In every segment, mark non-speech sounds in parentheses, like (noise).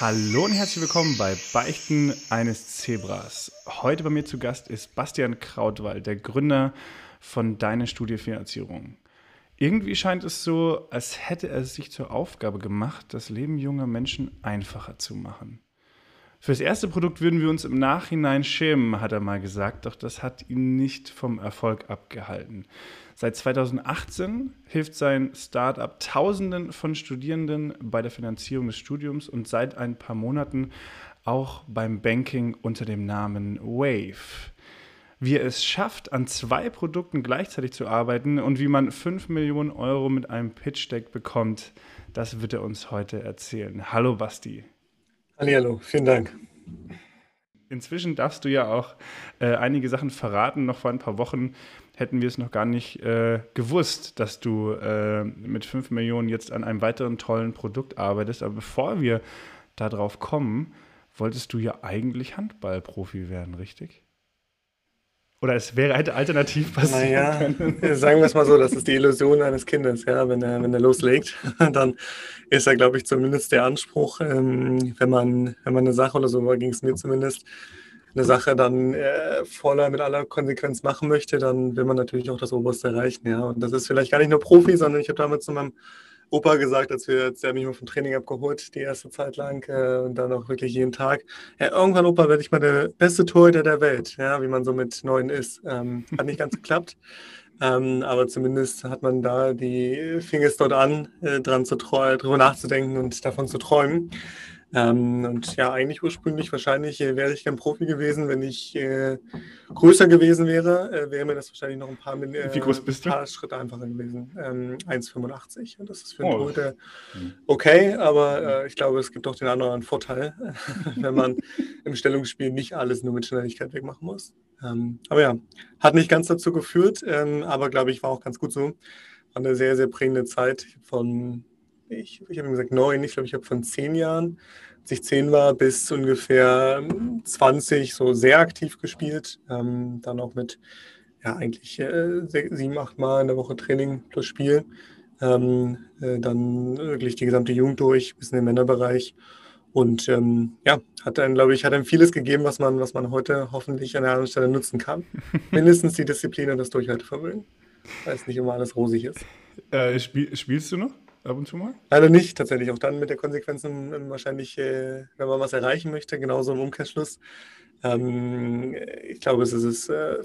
Hallo und herzlich willkommen bei Beichten eines Zebras. Heute bei mir zu Gast ist Bastian Krautwald, der Gründer von Deine Studiefinanzierung. Irgendwie scheint es so, als hätte er sich zur Aufgabe gemacht, das Leben junger Menschen einfacher zu machen. Fürs erste Produkt würden wir uns im Nachhinein schämen, hat er mal gesagt, doch das hat ihn nicht vom Erfolg abgehalten. Seit 2018 hilft sein Startup Tausenden von Studierenden bei der Finanzierung des Studiums und seit ein paar Monaten auch beim Banking unter dem Namen Wave. Wie er es schafft, an zwei Produkten gleichzeitig zu arbeiten und wie man 5 Millionen Euro mit einem Pitch-Deck bekommt, das wird er uns heute erzählen. Hallo Basti. Hallo, vielen Dank. Inzwischen darfst du ja auch äh, einige Sachen verraten. Noch vor ein paar Wochen hätten wir es noch gar nicht äh, gewusst, dass du äh, mit 5 Millionen jetzt an einem weiteren tollen Produkt arbeitest. Aber bevor wir darauf kommen, wolltest du ja eigentlich Handballprofi werden, richtig? Oder es wäre hätte alternativ passieren naja, können. (laughs) Sagen wir es mal so, das ist die Illusion eines Kindes, ja, wenn er, wenn er loslegt, (laughs) dann ist er, glaube ich, zumindest der Anspruch, ähm, wenn man, wenn man eine Sache oder so ging es mir zumindest, eine Sache dann äh, voller mit aller Konsequenz machen möchte, dann will man natürlich auch das Oberste erreichen, ja. Und das ist vielleicht gar nicht nur Profi, sondern ich habe damals zu meinem Opa gesagt, als wir, als der mich mal vom Training abgeholt, die erste Zeit lang äh, und dann auch wirklich jeden Tag. Ja, irgendwann, Opa, werde ich mal der beste Torhüter der Welt, ja, wie man so mit neun ist. Ähm, hat nicht ganz geklappt. Ähm, aber zumindest hat man da die fing es dort an, äh, dran zu drüber nachzudenken und davon zu träumen. Ähm, und ja, eigentlich ursprünglich wahrscheinlich äh, wäre ich gern Profi gewesen, wenn ich äh, größer gewesen wäre, äh, wäre mir das wahrscheinlich noch ein paar, äh, Wie groß bist du? paar Schritte einfacher gewesen. Ähm, 1,85 und das ist für einen oh. Torhüter hm. okay, aber äh, ich glaube, es gibt auch den anderen Vorteil, (laughs) wenn man im Stellungsspiel nicht alles nur mit Schnelligkeit wegmachen muss. Ähm, aber ja, hat nicht ganz dazu geführt, ähm, aber glaube ich, war auch ganz gut so. War eine sehr, sehr prägende Zeit von ich, ich habe gesagt neun, ich glaube, ich habe von zehn Jahren, als ich zehn war, bis ungefähr 20 so sehr aktiv gespielt. Ähm, dann auch mit ja, eigentlich äh, sieben, acht Mal in der Woche Training plus Spiel. Ähm, äh, dann wirklich die gesamte Jugend durch, bis in den Männerbereich. Und ähm, ja, hat dann, glaube ich, hat dann vieles gegeben, was man, was man heute hoffentlich an der anderen Stelle nutzen kann. (laughs) Mindestens die Disziplin und das Durchhaltevermögen, weil es nicht immer alles rosig ist. Äh, spiel, spielst du noch? Ab und zu mal? Leider nicht, tatsächlich. Auch dann mit der Konsequenz wahrscheinlich, äh, wenn man was erreichen möchte, genauso im Umkehrschluss. Ähm, ich glaube, es ist äh,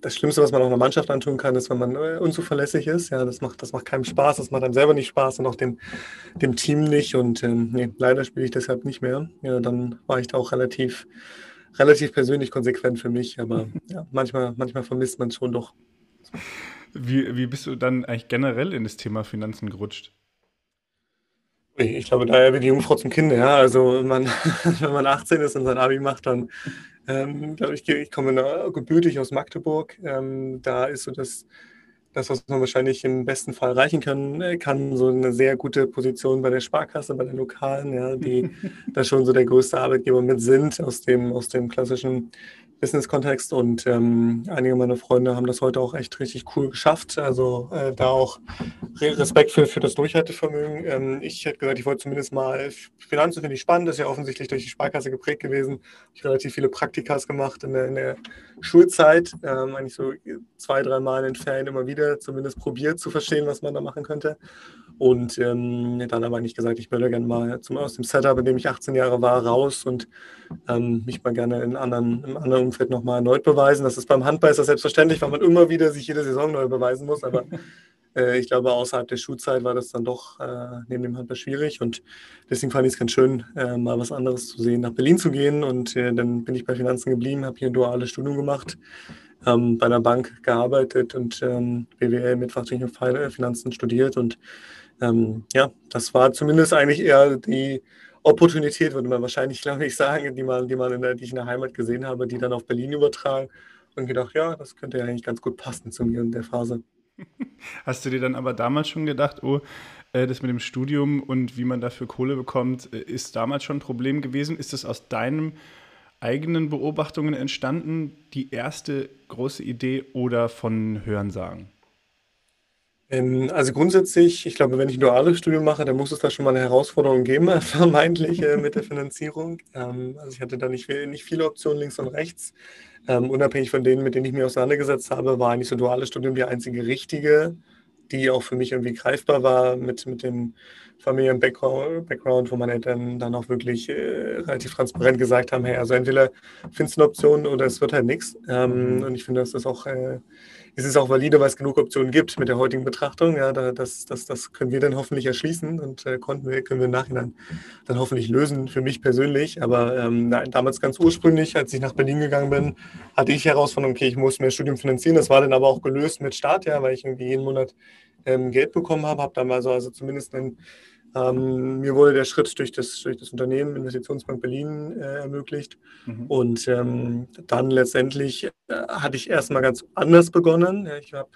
das Schlimmste, was man auch einer Mannschaft antun kann, ist, wenn man äh, unzuverlässig ist. Ja, das macht, das macht keinem Spaß, das macht einem selber nicht Spaß und auch dem, dem Team nicht. Und ähm, nee, leider spiele ich deshalb nicht mehr. Ja, dann war ich da auch relativ, relativ persönlich konsequent für mich. Aber (laughs) ja, manchmal, manchmal vermisst man es schon doch. Wie, wie bist du dann eigentlich generell in das Thema Finanzen gerutscht? Ich glaube, daher wird die Jungfrau zum Kind. Ja, also man, wenn man (laughs) 18 ist und sein Abi macht, dann ähm, glaube ich, ich komme gebürtig aus Magdeburg. Ähm, da ist so das, das, was man wahrscheinlich im besten Fall erreichen kann, äh, kann so eine sehr gute Position bei der Sparkasse, bei den Lokalen, ja, die (laughs) da schon so der größte Arbeitgeber mit sind aus dem, aus dem klassischen Business-Kontext und ähm, einige meiner Freunde haben das heute auch echt richtig cool geschafft. Also äh, da auch Respekt für, für das Durchhaltevermögen. Ähm, ich hätte gesagt, ich wollte zumindest mal, Finanzen finde ich spannend, das ist ja offensichtlich durch die Sparkasse geprägt gewesen. Ich habe relativ viele Praktikas gemacht in der, in der Schulzeit, ähm, eigentlich so zwei, drei Mal in den Ferien immer wieder zumindest probiert zu verstehen, was man da machen könnte. Und ähm, dann aber nicht gesagt, ich würde gerne mal zum, aus dem Setup, in dem ich 18 Jahre war, raus und ähm, mich mal gerne in anderen, im anderen Umfeld nochmal erneut beweisen. Das ist beim Handball ist das selbstverständlich, weil man immer wieder sich jede Saison neu beweisen muss. Aber (laughs) äh, ich glaube, außerhalb der Schulzeit war das dann doch äh, neben dem Handball schwierig. Und deswegen fand ich es ganz schön, äh, mal was anderes zu sehen, nach Berlin zu gehen. Und äh, dann bin ich bei Finanzen geblieben, habe hier ein duales Studium gemacht. Ähm, bei einer Bank gearbeitet und ähm, BWL mit fachlichen Finanzen studiert und ähm, ja, das war zumindest eigentlich eher die Opportunität, würde man wahrscheinlich, glaube ich, sagen, die, man, die, man in der, die ich in der Heimat gesehen habe, die dann auf Berlin übertragen und gedacht, ja, das könnte ja eigentlich ganz gut passen zu mir in der Phase. (laughs) Hast du dir dann aber damals schon gedacht, oh, äh, das mit dem Studium und wie man dafür Kohle bekommt, äh, ist damals schon ein Problem gewesen? Ist das aus deinen eigenen Beobachtungen entstanden, die erste große Idee oder von Hörensagen? Ähm, also grundsätzlich, ich glaube, wenn ich ein duales Studium mache, dann muss es da schon mal eine Herausforderung geben, (laughs) vermeintlich äh, mit der Finanzierung. Ähm, also ich hatte da nicht, nicht viele Optionen links und rechts. Ähm, unabhängig von denen, mit denen ich mich auseinandergesetzt habe, war eigentlich so ein duales Studium die einzige richtige, die auch für mich irgendwie greifbar war mit, mit dem Familien-Background, wo meine Eltern dann auch wirklich äh, relativ transparent gesagt haben, hey, also entweder findest du eine Option oder es wird halt nichts. Ähm, mhm. und ich finde, das ist auch äh, es ist auch valide, weil es genug Optionen gibt mit der heutigen Betrachtung. Ja, das, das, das können wir dann hoffentlich erschließen und äh, konnten wir, können wir im Nachhinein dann hoffentlich lösen, für mich persönlich. Aber ähm, damals ganz ursprünglich, als ich nach Berlin gegangen bin, hatte ich Herausforderung, okay, ich muss mehr Studium finanzieren. Das war dann aber auch gelöst mit Start, ja, weil ich irgendwie jeden Monat ähm, Geld bekommen habe, habe dann mal so also zumindest einen ähm, mir wurde der Schritt durch das, durch das Unternehmen Investitionsbank Berlin äh, ermöglicht. Mhm. Und ähm, dann letztendlich äh, hatte ich erstmal ganz anders begonnen. Ich habe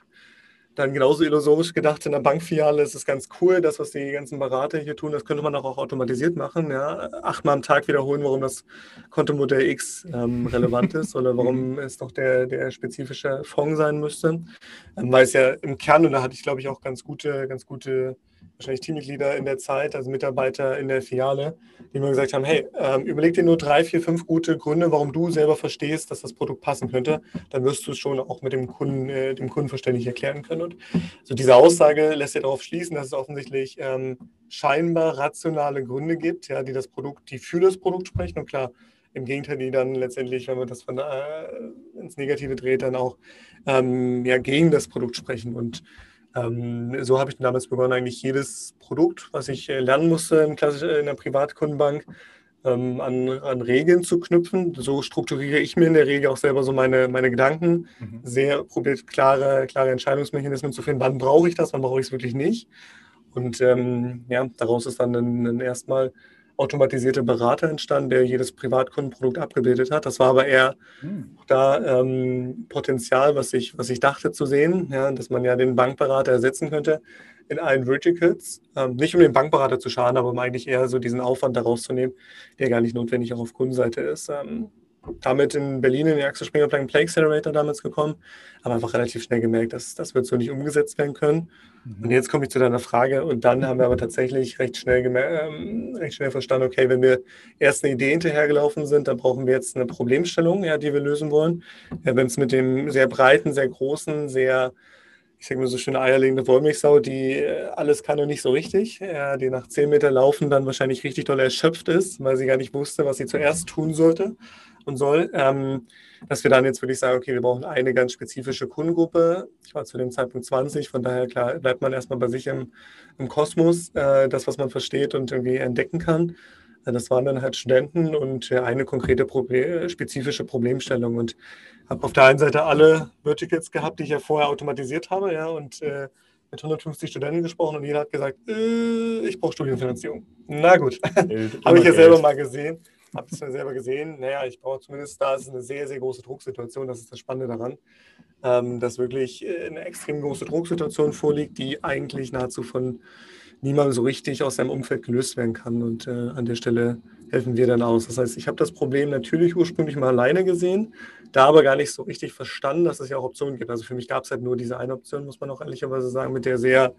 dann genauso illusorisch gedacht, in der Bankfiliale ist es ganz cool, das, was die ganzen Berater hier tun, das könnte man auch automatisiert machen. Ja? Achtmal am Tag wiederholen, warum das Kontomodell X ähm, relevant ist oder warum (laughs) es doch der, der spezifische Fonds sein müsste. Ähm, weil es ja im Kern, und da hatte ich, glaube ich, auch ganz gute, ganz gute wahrscheinlich Teammitglieder in der Zeit, also Mitarbeiter in der Filiale, die mir gesagt haben, hey, ähm, überleg dir nur drei, vier, fünf gute Gründe, warum du selber verstehst, dass das Produkt passen könnte. Dann wirst du es schon auch mit dem Kunden, äh, dem Kunden verständlich erklären können. Und so diese Aussage lässt ja darauf schließen, dass es offensichtlich ähm, scheinbar rationale Gründe gibt, ja, die das Produkt, die für das Produkt sprechen. Und klar, im Gegenteil, die dann letztendlich, wenn man das von, äh, ins Negative dreht, dann auch ähm, ja, gegen das Produkt sprechen. Und ähm, so habe ich damals begonnen, eigentlich jedes Produkt, was ich äh, lernen musste in, in der Privatkundenbank, ähm, an, an, Regeln zu knüpfen. So strukturiere ich mir in der Regel auch selber so meine, meine Gedanken. Mhm. Sehr probiert, klare, klare Entscheidungsmechanismen zu finden. Wann brauche ich das, wann brauche ich es wirklich nicht? Und ähm, ja, daraus ist dann, dann erstmal automatisierte Berater entstanden, der jedes Privatkundenprodukt abgebildet hat. Das war aber eher hm. da ähm, Potenzial, was ich, was ich dachte zu sehen, ja, dass man ja den Bankberater ersetzen könnte in allen Verticals. Ähm, nicht um den Bankberater zu schaden, aber um eigentlich eher so diesen Aufwand daraus zu nehmen, der gar nicht notwendig auch auf Kundenseite ist. Ähm, damit in Berlin in den Axel Springer Plug Play Accelerator damals gekommen, aber einfach relativ schnell gemerkt, dass das wird so nicht umgesetzt werden können. Mhm. Und jetzt komme ich zu deiner Frage und dann haben wir aber tatsächlich recht schnell, ähm, recht schnell verstanden, okay, wenn wir erst eine Idee hinterhergelaufen sind, dann brauchen wir jetzt eine Problemstellung, ja, die wir lösen wollen. Ja, wenn es mit dem sehr breiten, sehr großen, sehr ich sage mal so schöne eierlegende Wollmilchsau, die äh, alles kann und nicht so richtig, ja, die nach zehn Meter Laufen dann wahrscheinlich richtig doll erschöpft ist, weil sie gar nicht wusste, was sie zuerst tun sollte und soll, ähm, dass wir dann jetzt wirklich sagen, okay, wir brauchen eine ganz spezifische Kundengruppe. Ich war zu dem Zeitpunkt 20, von daher klar bleibt man erstmal bei sich im, im Kosmos, äh, das, was man versteht und irgendwie entdecken kann. Äh, das waren dann halt Studenten und äh, eine konkrete Proble spezifische Problemstellung. Und habe auf der einen Seite alle Verticals gehabt, die ich ja vorher automatisiert habe, ja, und äh, mit 150 Studenten gesprochen und jeder hat gesagt, äh, ich brauche Studienfinanzierung. Na gut, (laughs) habe ich ja selber mal gesehen habe es mir selber gesehen. Naja, ich brauche zumindest, da ist eine sehr, sehr große Drucksituation. Das ist das Spannende daran, ähm, dass wirklich äh, eine extrem große Drucksituation vorliegt, die eigentlich nahezu von niemandem so richtig aus seinem Umfeld gelöst werden kann. Und äh, an der Stelle helfen wir dann aus. Das heißt, ich habe das Problem natürlich ursprünglich mal alleine gesehen, da aber gar nicht so richtig verstanden, dass es ja auch Optionen gibt. Also für mich gab es halt nur diese eine Option, muss man auch ehrlicherweise sagen, mit der sehr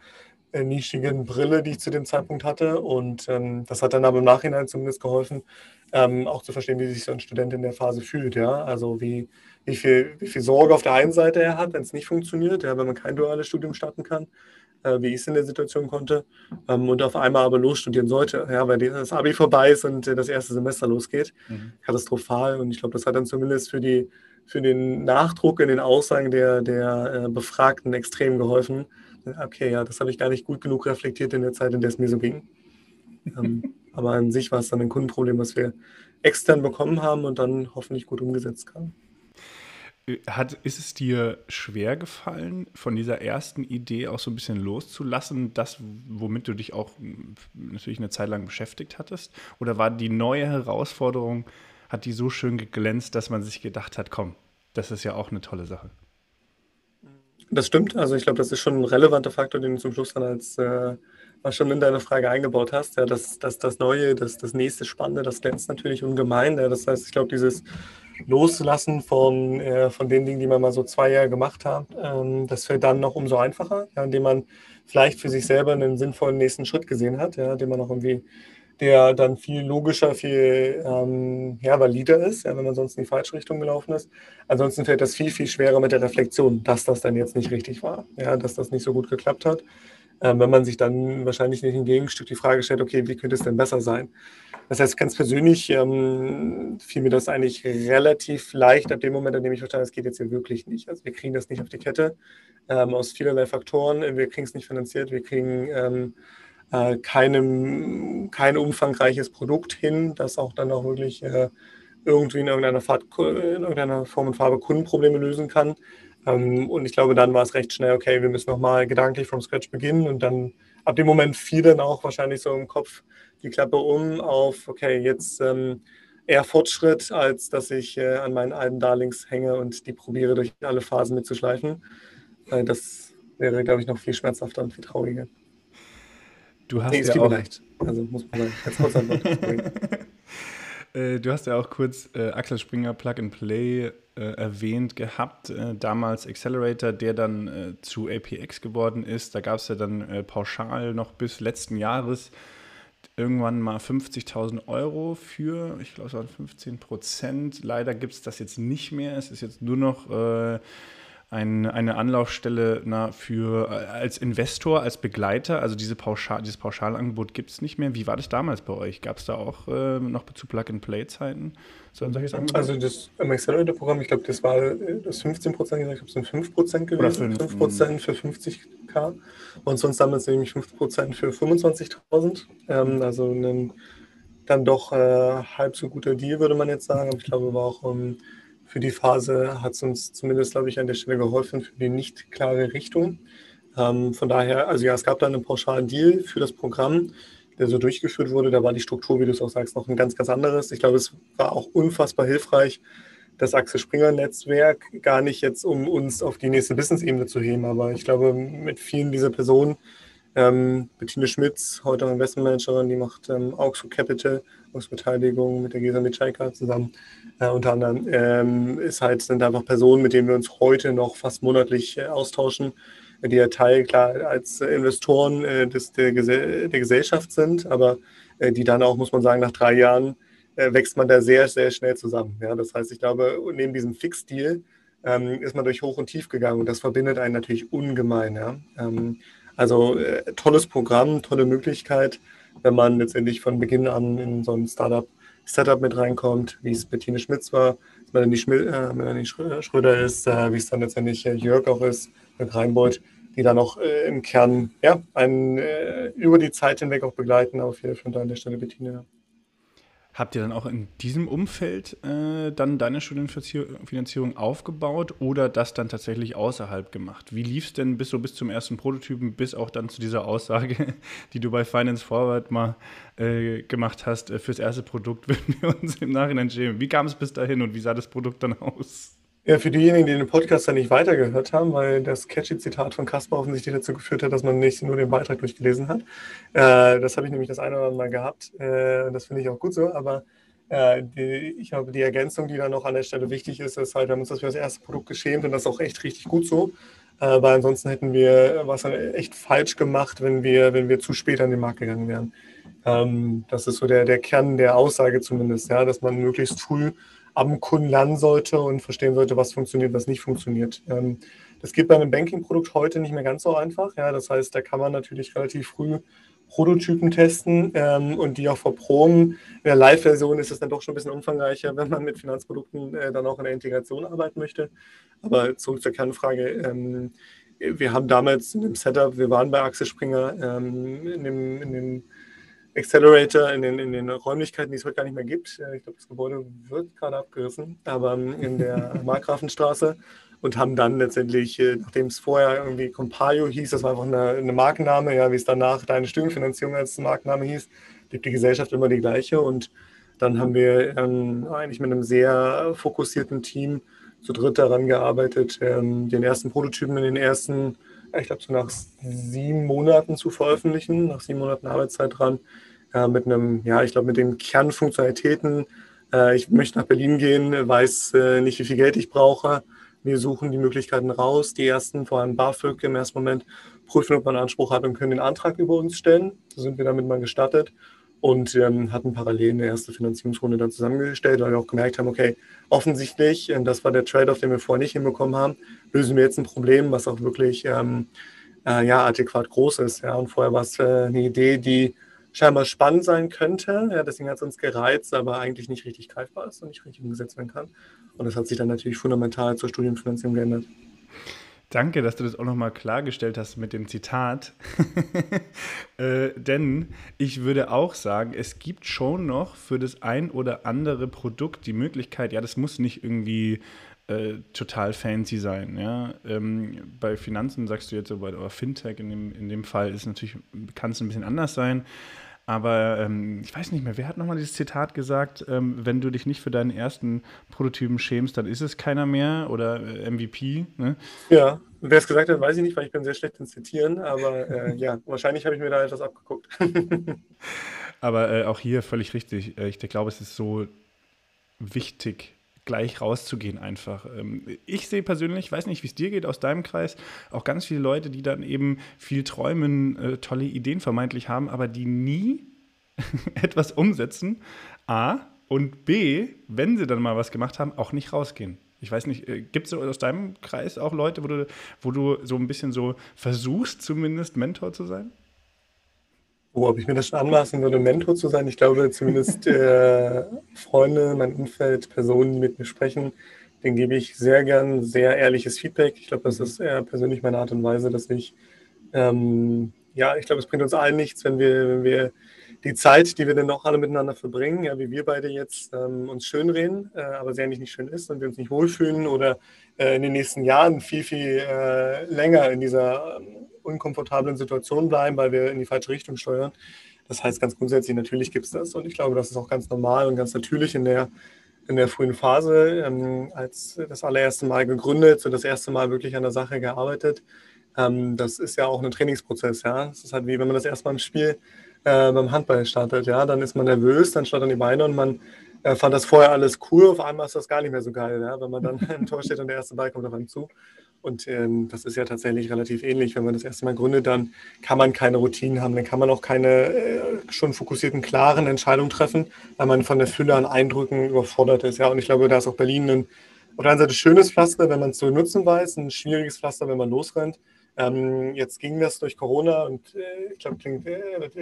nischigen Brille, die ich zu dem Zeitpunkt hatte. Und ähm, das hat dann aber im Nachhinein zumindest geholfen, ähm, auch zu verstehen, wie sich so ein Student in der Phase fühlt. Ja? Also wie, wie, viel, wie viel Sorge auf der einen Seite er hat, wenn es nicht funktioniert, ja? wenn man kein duales Studium starten kann, äh, wie ich es in der Situation konnte, ähm, und auf einmal aber losstudieren sollte, ja? weil das Abi vorbei ist und äh, das erste Semester losgeht. Mhm. Katastrophal. Und ich glaube, das hat dann zumindest für die für den Nachdruck in den Aussagen der, der äh, Befragten extrem geholfen. Okay, ja, das habe ich gar nicht gut genug reflektiert in der Zeit, in der es mir so ging. Ähm, (laughs) aber an sich war es dann ein Kundenproblem, was wir extern bekommen haben und dann hoffentlich gut umgesetzt haben. Hat, ist es dir schwer gefallen, von dieser ersten Idee auch so ein bisschen loszulassen, das, womit du dich auch natürlich eine Zeit lang beschäftigt hattest? Oder war die neue Herausforderung, hat die so schön geglänzt, dass man sich gedacht hat, komm, das ist ja auch eine tolle Sache? Das stimmt. Also ich glaube, das ist schon ein relevanter Faktor, den du zum Schluss dann als äh, schon in deine Frage eingebaut hast. Ja, das, das, das Neue, das, das nächste Spannende, das glänzt natürlich ungemein. Ja, das heißt, ich glaube, dieses Loslassen von, äh, von den Dingen, die man mal so zwei Jahre gemacht hat, ähm, das fällt dann noch umso einfacher, ja, indem man vielleicht für sich selber einen sinnvollen nächsten Schritt gesehen hat, ja, den man auch irgendwie der dann viel logischer, viel ähm, ja, valider ist, ja, wenn man sonst in die falsche Richtung gelaufen ist. Ansonsten fällt das viel, viel schwerer mit der Reflexion, dass das dann jetzt nicht richtig war, ja, dass das nicht so gut geklappt hat. Ähm, wenn man sich dann wahrscheinlich nicht im Gegenstück die Frage stellt, okay, wie könnte es denn besser sein? Das heißt, ganz persönlich ähm, fiel mir das eigentlich relativ leicht ab dem Moment, an dem ich verstanden habe, es geht jetzt hier wirklich nicht. Also wir kriegen das nicht auf die Kette ähm, aus vielerlei Faktoren. Wir kriegen es nicht finanziert, wir kriegen ähm, äh, keinem, kein umfangreiches Produkt hin, das auch dann auch wirklich äh, irgendwie in irgendeiner, Fahrt, in irgendeiner Form und Farbe Kundenprobleme lösen kann. Ähm, und ich glaube, dann war es recht schnell, okay, wir müssen nochmal gedanklich vom Scratch beginnen und dann ab dem Moment fiel dann auch wahrscheinlich so im Kopf die Klappe um auf, okay, jetzt ähm, eher Fortschritt, als dass ich äh, an meinen alten Darlings hänge und die probiere durch alle Phasen mitzuschleifen. Äh, das wäre, glaube ich, noch viel schmerzhafter und viel trauriger. Du hast nee, ja auch leicht. Also muss man. Als Kurzantwort. (laughs) Äh, du hast ja auch kurz äh, Axel Springer Plug and Play äh, erwähnt gehabt, äh, damals Accelerator, der dann äh, zu APX geworden ist. Da gab es ja dann äh, pauschal noch bis letzten Jahres irgendwann mal 50.000 Euro für, ich glaube, es waren 15 Prozent. Leider gibt es das jetzt nicht mehr. Es ist jetzt nur noch ein, eine Anlaufstelle na, für äh, als Investor, als Begleiter. Also diese Pauschal, dieses Pauschalangebot gibt es nicht mehr. Wie war das damals bei euch? Gab es da auch äh, noch zu Plug-and-Play-Zeiten? So also das Accelerator-Programm, ich glaube, das war das 15 Prozent, ich glaube, es sind 5 Prozent gewesen. 5 Prozent für 50k und sonst damals nämlich 5 Prozent für 25.000. Ähm, also ein dann doch äh, halb so guter Deal, würde man jetzt sagen. Aber ich glaube, war auch um, ähm, für die Phase hat es uns zumindest, glaube ich, an der Stelle geholfen für die nicht klare Richtung. Ähm, von daher, also ja, es gab dann einen pauschalen Deal für das Programm, der so durchgeführt wurde. Da war die Struktur, wie du es auch sagst, noch ein ganz, ganz anderes. Ich glaube, es war auch unfassbar hilfreich, das Axel Springer Netzwerk gar nicht jetzt, um uns auf die nächste Business-Ebene zu heben, aber ich glaube, mit vielen dieser Personen ähm, Bettine Schmitz, heute Investmentmanagerin, die macht ähm, Auxo Capital, Beteiligung mit der Gesa Mitschalka zusammen. Äh, unter anderem ähm, ist halt, sind einfach Personen, mit denen wir uns heute noch fast monatlich äh, austauschen, die ja Teil, klar, als Investoren äh, des, der, Gesell der Gesellschaft sind, aber äh, die dann auch, muss man sagen, nach drei Jahren äh, wächst man da sehr, sehr schnell zusammen. Ja? Das heißt, ich glaube, neben diesem Fix-Deal ähm, ist man durch Hoch und Tief gegangen und das verbindet einen natürlich ungemein. Ja? Also äh, tolles Programm, tolle Möglichkeit, wenn man letztendlich von Beginn an in so ein Startup-Setup mit reinkommt, wie es Bettine Schmitz war, Melanie, Schmil äh, Melanie Schröder ist, äh, wie es dann letztendlich äh, Jörg auch ist, mit Reinbold, die dann auch äh, im Kern ja, einen äh, über die Zeit hinweg auch begleiten, auf jeden Fall an der Stelle Bettine. Habt ihr dann auch in diesem Umfeld äh, dann deine Studienfinanzierung aufgebaut oder das dann tatsächlich außerhalb gemacht? Wie lief es denn bis so bis zum ersten Prototypen, bis auch dann zu dieser Aussage, (laughs) die du bei Finance Forward mal äh, gemacht hast, äh, fürs erste Produkt, (laughs) würden wir uns im Nachhinein schämen. Wie kam es bis dahin und wie sah das Produkt dann aus? Ja, für diejenigen, die den Podcast dann nicht weitergehört haben, weil das catchy Zitat von Caspar offensichtlich dazu geführt hat, dass man nicht nur den Beitrag durchgelesen hat. Äh, das habe ich nämlich das eine oder andere Mal gehabt. Äh, das finde ich auch gut so, aber äh, die, ich glaube, die Ergänzung, die dann noch an der Stelle wichtig ist, ist halt, wir haben uns das für das erste Produkt geschämt und das ist auch echt richtig gut so. Äh, weil ansonsten hätten wir was echt falsch gemacht, wenn wir, wenn wir zu spät an den Markt gegangen wären. Ähm, das ist so der, der Kern der Aussage zumindest, ja, dass man möglichst früh am Kunden lernen sollte und verstehen sollte, was funktioniert, was nicht funktioniert. Ähm, das geht bei einem Banking-Produkt heute nicht mehr ganz so einfach. Ja, das heißt, da kann man natürlich relativ früh Prototypen testen ähm, und die auch verproben. In der Live-Version ist es dann doch schon ein bisschen umfangreicher, wenn man mit Finanzprodukten äh, dann auch in der Integration arbeiten möchte. Aber zurück zur Kernfrage. Ähm, wir haben damals in dem Setup, wir waren bei Axel Springer ähm, in, dem, in den Accelerator in den, in den Räumlichkeiten, die es heute gar nicht mehr gibt. Äh, ich glaube, das Gebäude wird gerade abgerissen, aber in der (laughs) Markgrafenstraße und haben dann letztendlich, äh, nachdem es vorher irgendwie Compalio hieß, das war einfach eine, eine Markenname, ja, wie es danach deine Stimmfinanzierung als Markenname hieß, blieb die Gesellschaft immer die gleiche und dann haben wir ähm, eigentlich mit einem sehr fokussierten Team zu dritt daran gearbeitet, ähm, den ersten Prototypen in den ersten ich glaube, so nach sieben Monaten zu veröffentlichen, nach sieben Monaten Arbeitszeit dran, äh, mit einem, ja, ich glaube, mit den Kernfunktionalitäten. Äh, ich möchte nach Berlin gehen, weiß äh, nicht, wie viel Geld ich brauche. Wir suchen die Möglichkeiten raus. Die ersten, vor allem BAföG im ersten Moment, prüfen, ob man Anspruch hat und können den Antrag über uns stellen. So sind wir damit mal gestartet und ähm, hatten parallel eine erste Finanzierungsrunde dann zusammengestellt, weil wir auch gemerkt haben, okay, offensichtlich, äh, das war der Trade-off, den wir vorher nicht hinbekommen haben, lösen wir jetzt ein Problem, was auch wirklich ähm, äh, ja, adäquat groß ist. Ja. Und vorher war es äh, eine Idee, die scheinbar spannend sein könnte. Ja, deswegen hat es uns gereizt, aber eigentlich nicht richtig greifbar ist und nicht richtig umgesetzt werden kann. Und das hat sich dann natürlich fundamental zur Studienfinanzierung geändert. Danke, dass du das auch nochmal klargestellt hast mit dem Zitat. (laughs) äh, denn ich würde auch sagen, es gibt schon noch für das ein oder andere Produkt die Möglichkeit, ja, das muss nicht irgendwie äh, total fancy sein. Ja? Ähm, bei Finanzen sagst du jetzt, aber Fintech in dem, in dem Fall ist natürlich, kann es ein bisschen anders sein. Aber ähm, ich weiß nicht mehr, wer hat nochmal dieses Zitat gesagt, ähm, wenn du dich nicht für deinen ersten Prototypen schämst, dann ist es keiner mehr oder äh, MVP. Ne? Ja, wer es gesagt hat, weiß ich nicht, weil ich bin sehr schlecht in Zitieren, aber äh, ja, wahrscheinlich habe ich mir da etwas abgeguckt. (laughs) aber äh, auch hier völlig richtig. Äh, ich glaube, es ist so wichtig, gleich rauszugehen einfach. Ähm, ich sehe persönlich, weiß nicht, wie es dir geht aus deinem Kreis, auch ganz viele Leute, die dann eben viel träumen, äh, tolle Ideen vermeintlich haben, aber die nie (laughs) etwas umsetzen. A. Und B, wenn sie dann mal was gemacht haben, auch nicht rausgehen. Ich weiß nicht, äh, gibt es aus deinem Kreis auch Leute, wo du, wo du so ein bisschen so versuchst, zumindest Mentor zu sein? Oh, ob ich mir das schon anmaßen würde, Mentor zu sein? Ich glaube, zumindest äh, Freunde, mein Umfeld, Personen, die mit mir sprechen, denen gebe ich sehr gern sehr ehrliches Feedback. Ich glaube, das ist eher persönlich meine Art und Weise, dass ich, ähm, ja, ich glaube, es bringt uns allen nichts, wenn wir, wenn wir die Zeit, die wir dann noch alle miteinander verbringen, ja, wie wir beide jetzt ähm, uns schönreden, äh, aber sehr nicht, nicht schön ist und wir uns nicht wohlfühlen oder äh, in den nächsten Jahren viel, viel äh, länger in dieser ähm, unkomfortablen Situation bleiben, weil wir in die falsche Richtung steuern. Das heißt ganz grundsätzlich, natürlich gibt es das und ich glaube, das ist auch ganz normal und ganz natürlich in der, in der frühen Phase, ähm, als das allererste Mal gegründet und das erste Mal wirklich an der Sache gearbeitet. Ähm, das ist ja auch ein Trainingsprozess, ja. Es ist halt wie wenn man das erste Mal im Spiel äh, beim Handball startet, ja. Dann ist man nervös, dann startet die Beine und man äh, fand das vorher alles cool, auf einmal ist das gar nicht mehr so geil, ja, wenn man dann (laughs) im Tor steht und der erste Ball kommt auf einem zu. Und ähm, das ist ja tatsächlich relativ ähnlich. Wenn man das erste Mal gründet, dann kann man keine Routinen haben, dann kann man auch keine äh, schon fokussierten, klaren Entscheidungen treffen, weil man von der Fülle an Eindrücken überfordert ist. Ja, und ich glaube, da ist auch Berlin ein auf der einen Seite schönes Pflaster, wenn man es zu nutzen weiß, ein schwieriges Pflaster, wenn man losrennt. Ähm, jetzt ging das durch Corona und äh, ich glaube, klingt äh,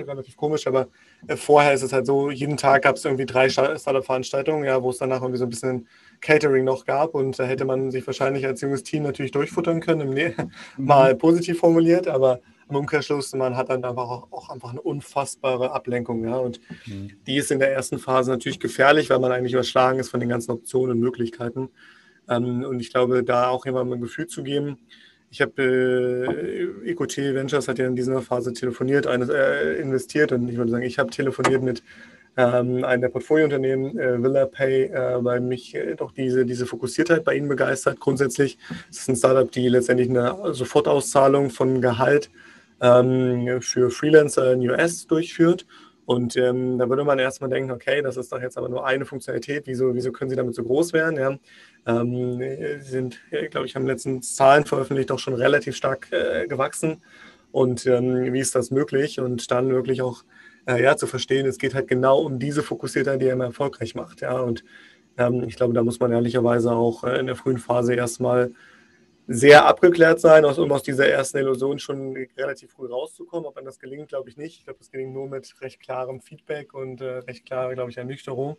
relativ komisch, aber äh, vorher ist es halt so, jeden Tag gab es irgendwie drei Startup-Veranstaltungen, ja, wo es danach irgendwie so ein bisschen Catering noch gab und da hätte man sich wahrscheinlich als junges Team natürlich durchfuttern können, mhm. mal positiv formuliert, aber im Umkehrschluss, man hat dann einfach auch, auch einfach eine unfassbare Ablenkung, ja, und mhm. die ist in der ersten Phase natürlich gefährlich, weil man eigentlich überschlagen ist von den ganzen Optionen und Möglichkeiten. Ähm, und ich glaube, da auch jemandem ein Gefühl zu geben, ich habe äh, EQT Ventures hat ja in dieser Phase telefoniert, eines, äh, investiert und ich würde sagen, ich habe telefoniert mit ähm, einem der Portfoliounternehmen, äh, Villa Pay, äh, weil mich äh, doch diese, diese Fokussiertheit bei ihnen begeistert. Grundsätzlich ist es ein Startup, die letztendlich eine Sofortauszahlung von Gehalt ähm, für Freelancer in US durchführt. Und ähm, da würde man erstmal denken, okay, das ist doch jetzt aber nur eine Funktionalität, wieso, wieso können sie damit so groß werden? Ja? Ähm, sind, glaube ich, haben letzten Zahlen veröffentlicht, auch schon relativ stark äh, gewachsen. Und ähm, wie ist das möglich? Und dann wirklich auch äh, ja, zu verstehen, es geht halt genau um diese Fokussiertheit, die er immer erfolgreich macht. Ja? Und ähm, ich glaube, da muss man ehrlicherweise auch äh, in der frühen Phase erstmal sehr abgeklärt sein, um aus dieser ersten Illusion schon relativ früh rauszukommen. Ob man das gelingt, glaube ich nicht. Ich glaube, das gelingt nur mit recht klarem Feedback und äh, recht klarer, glaube ich, Ernüchterung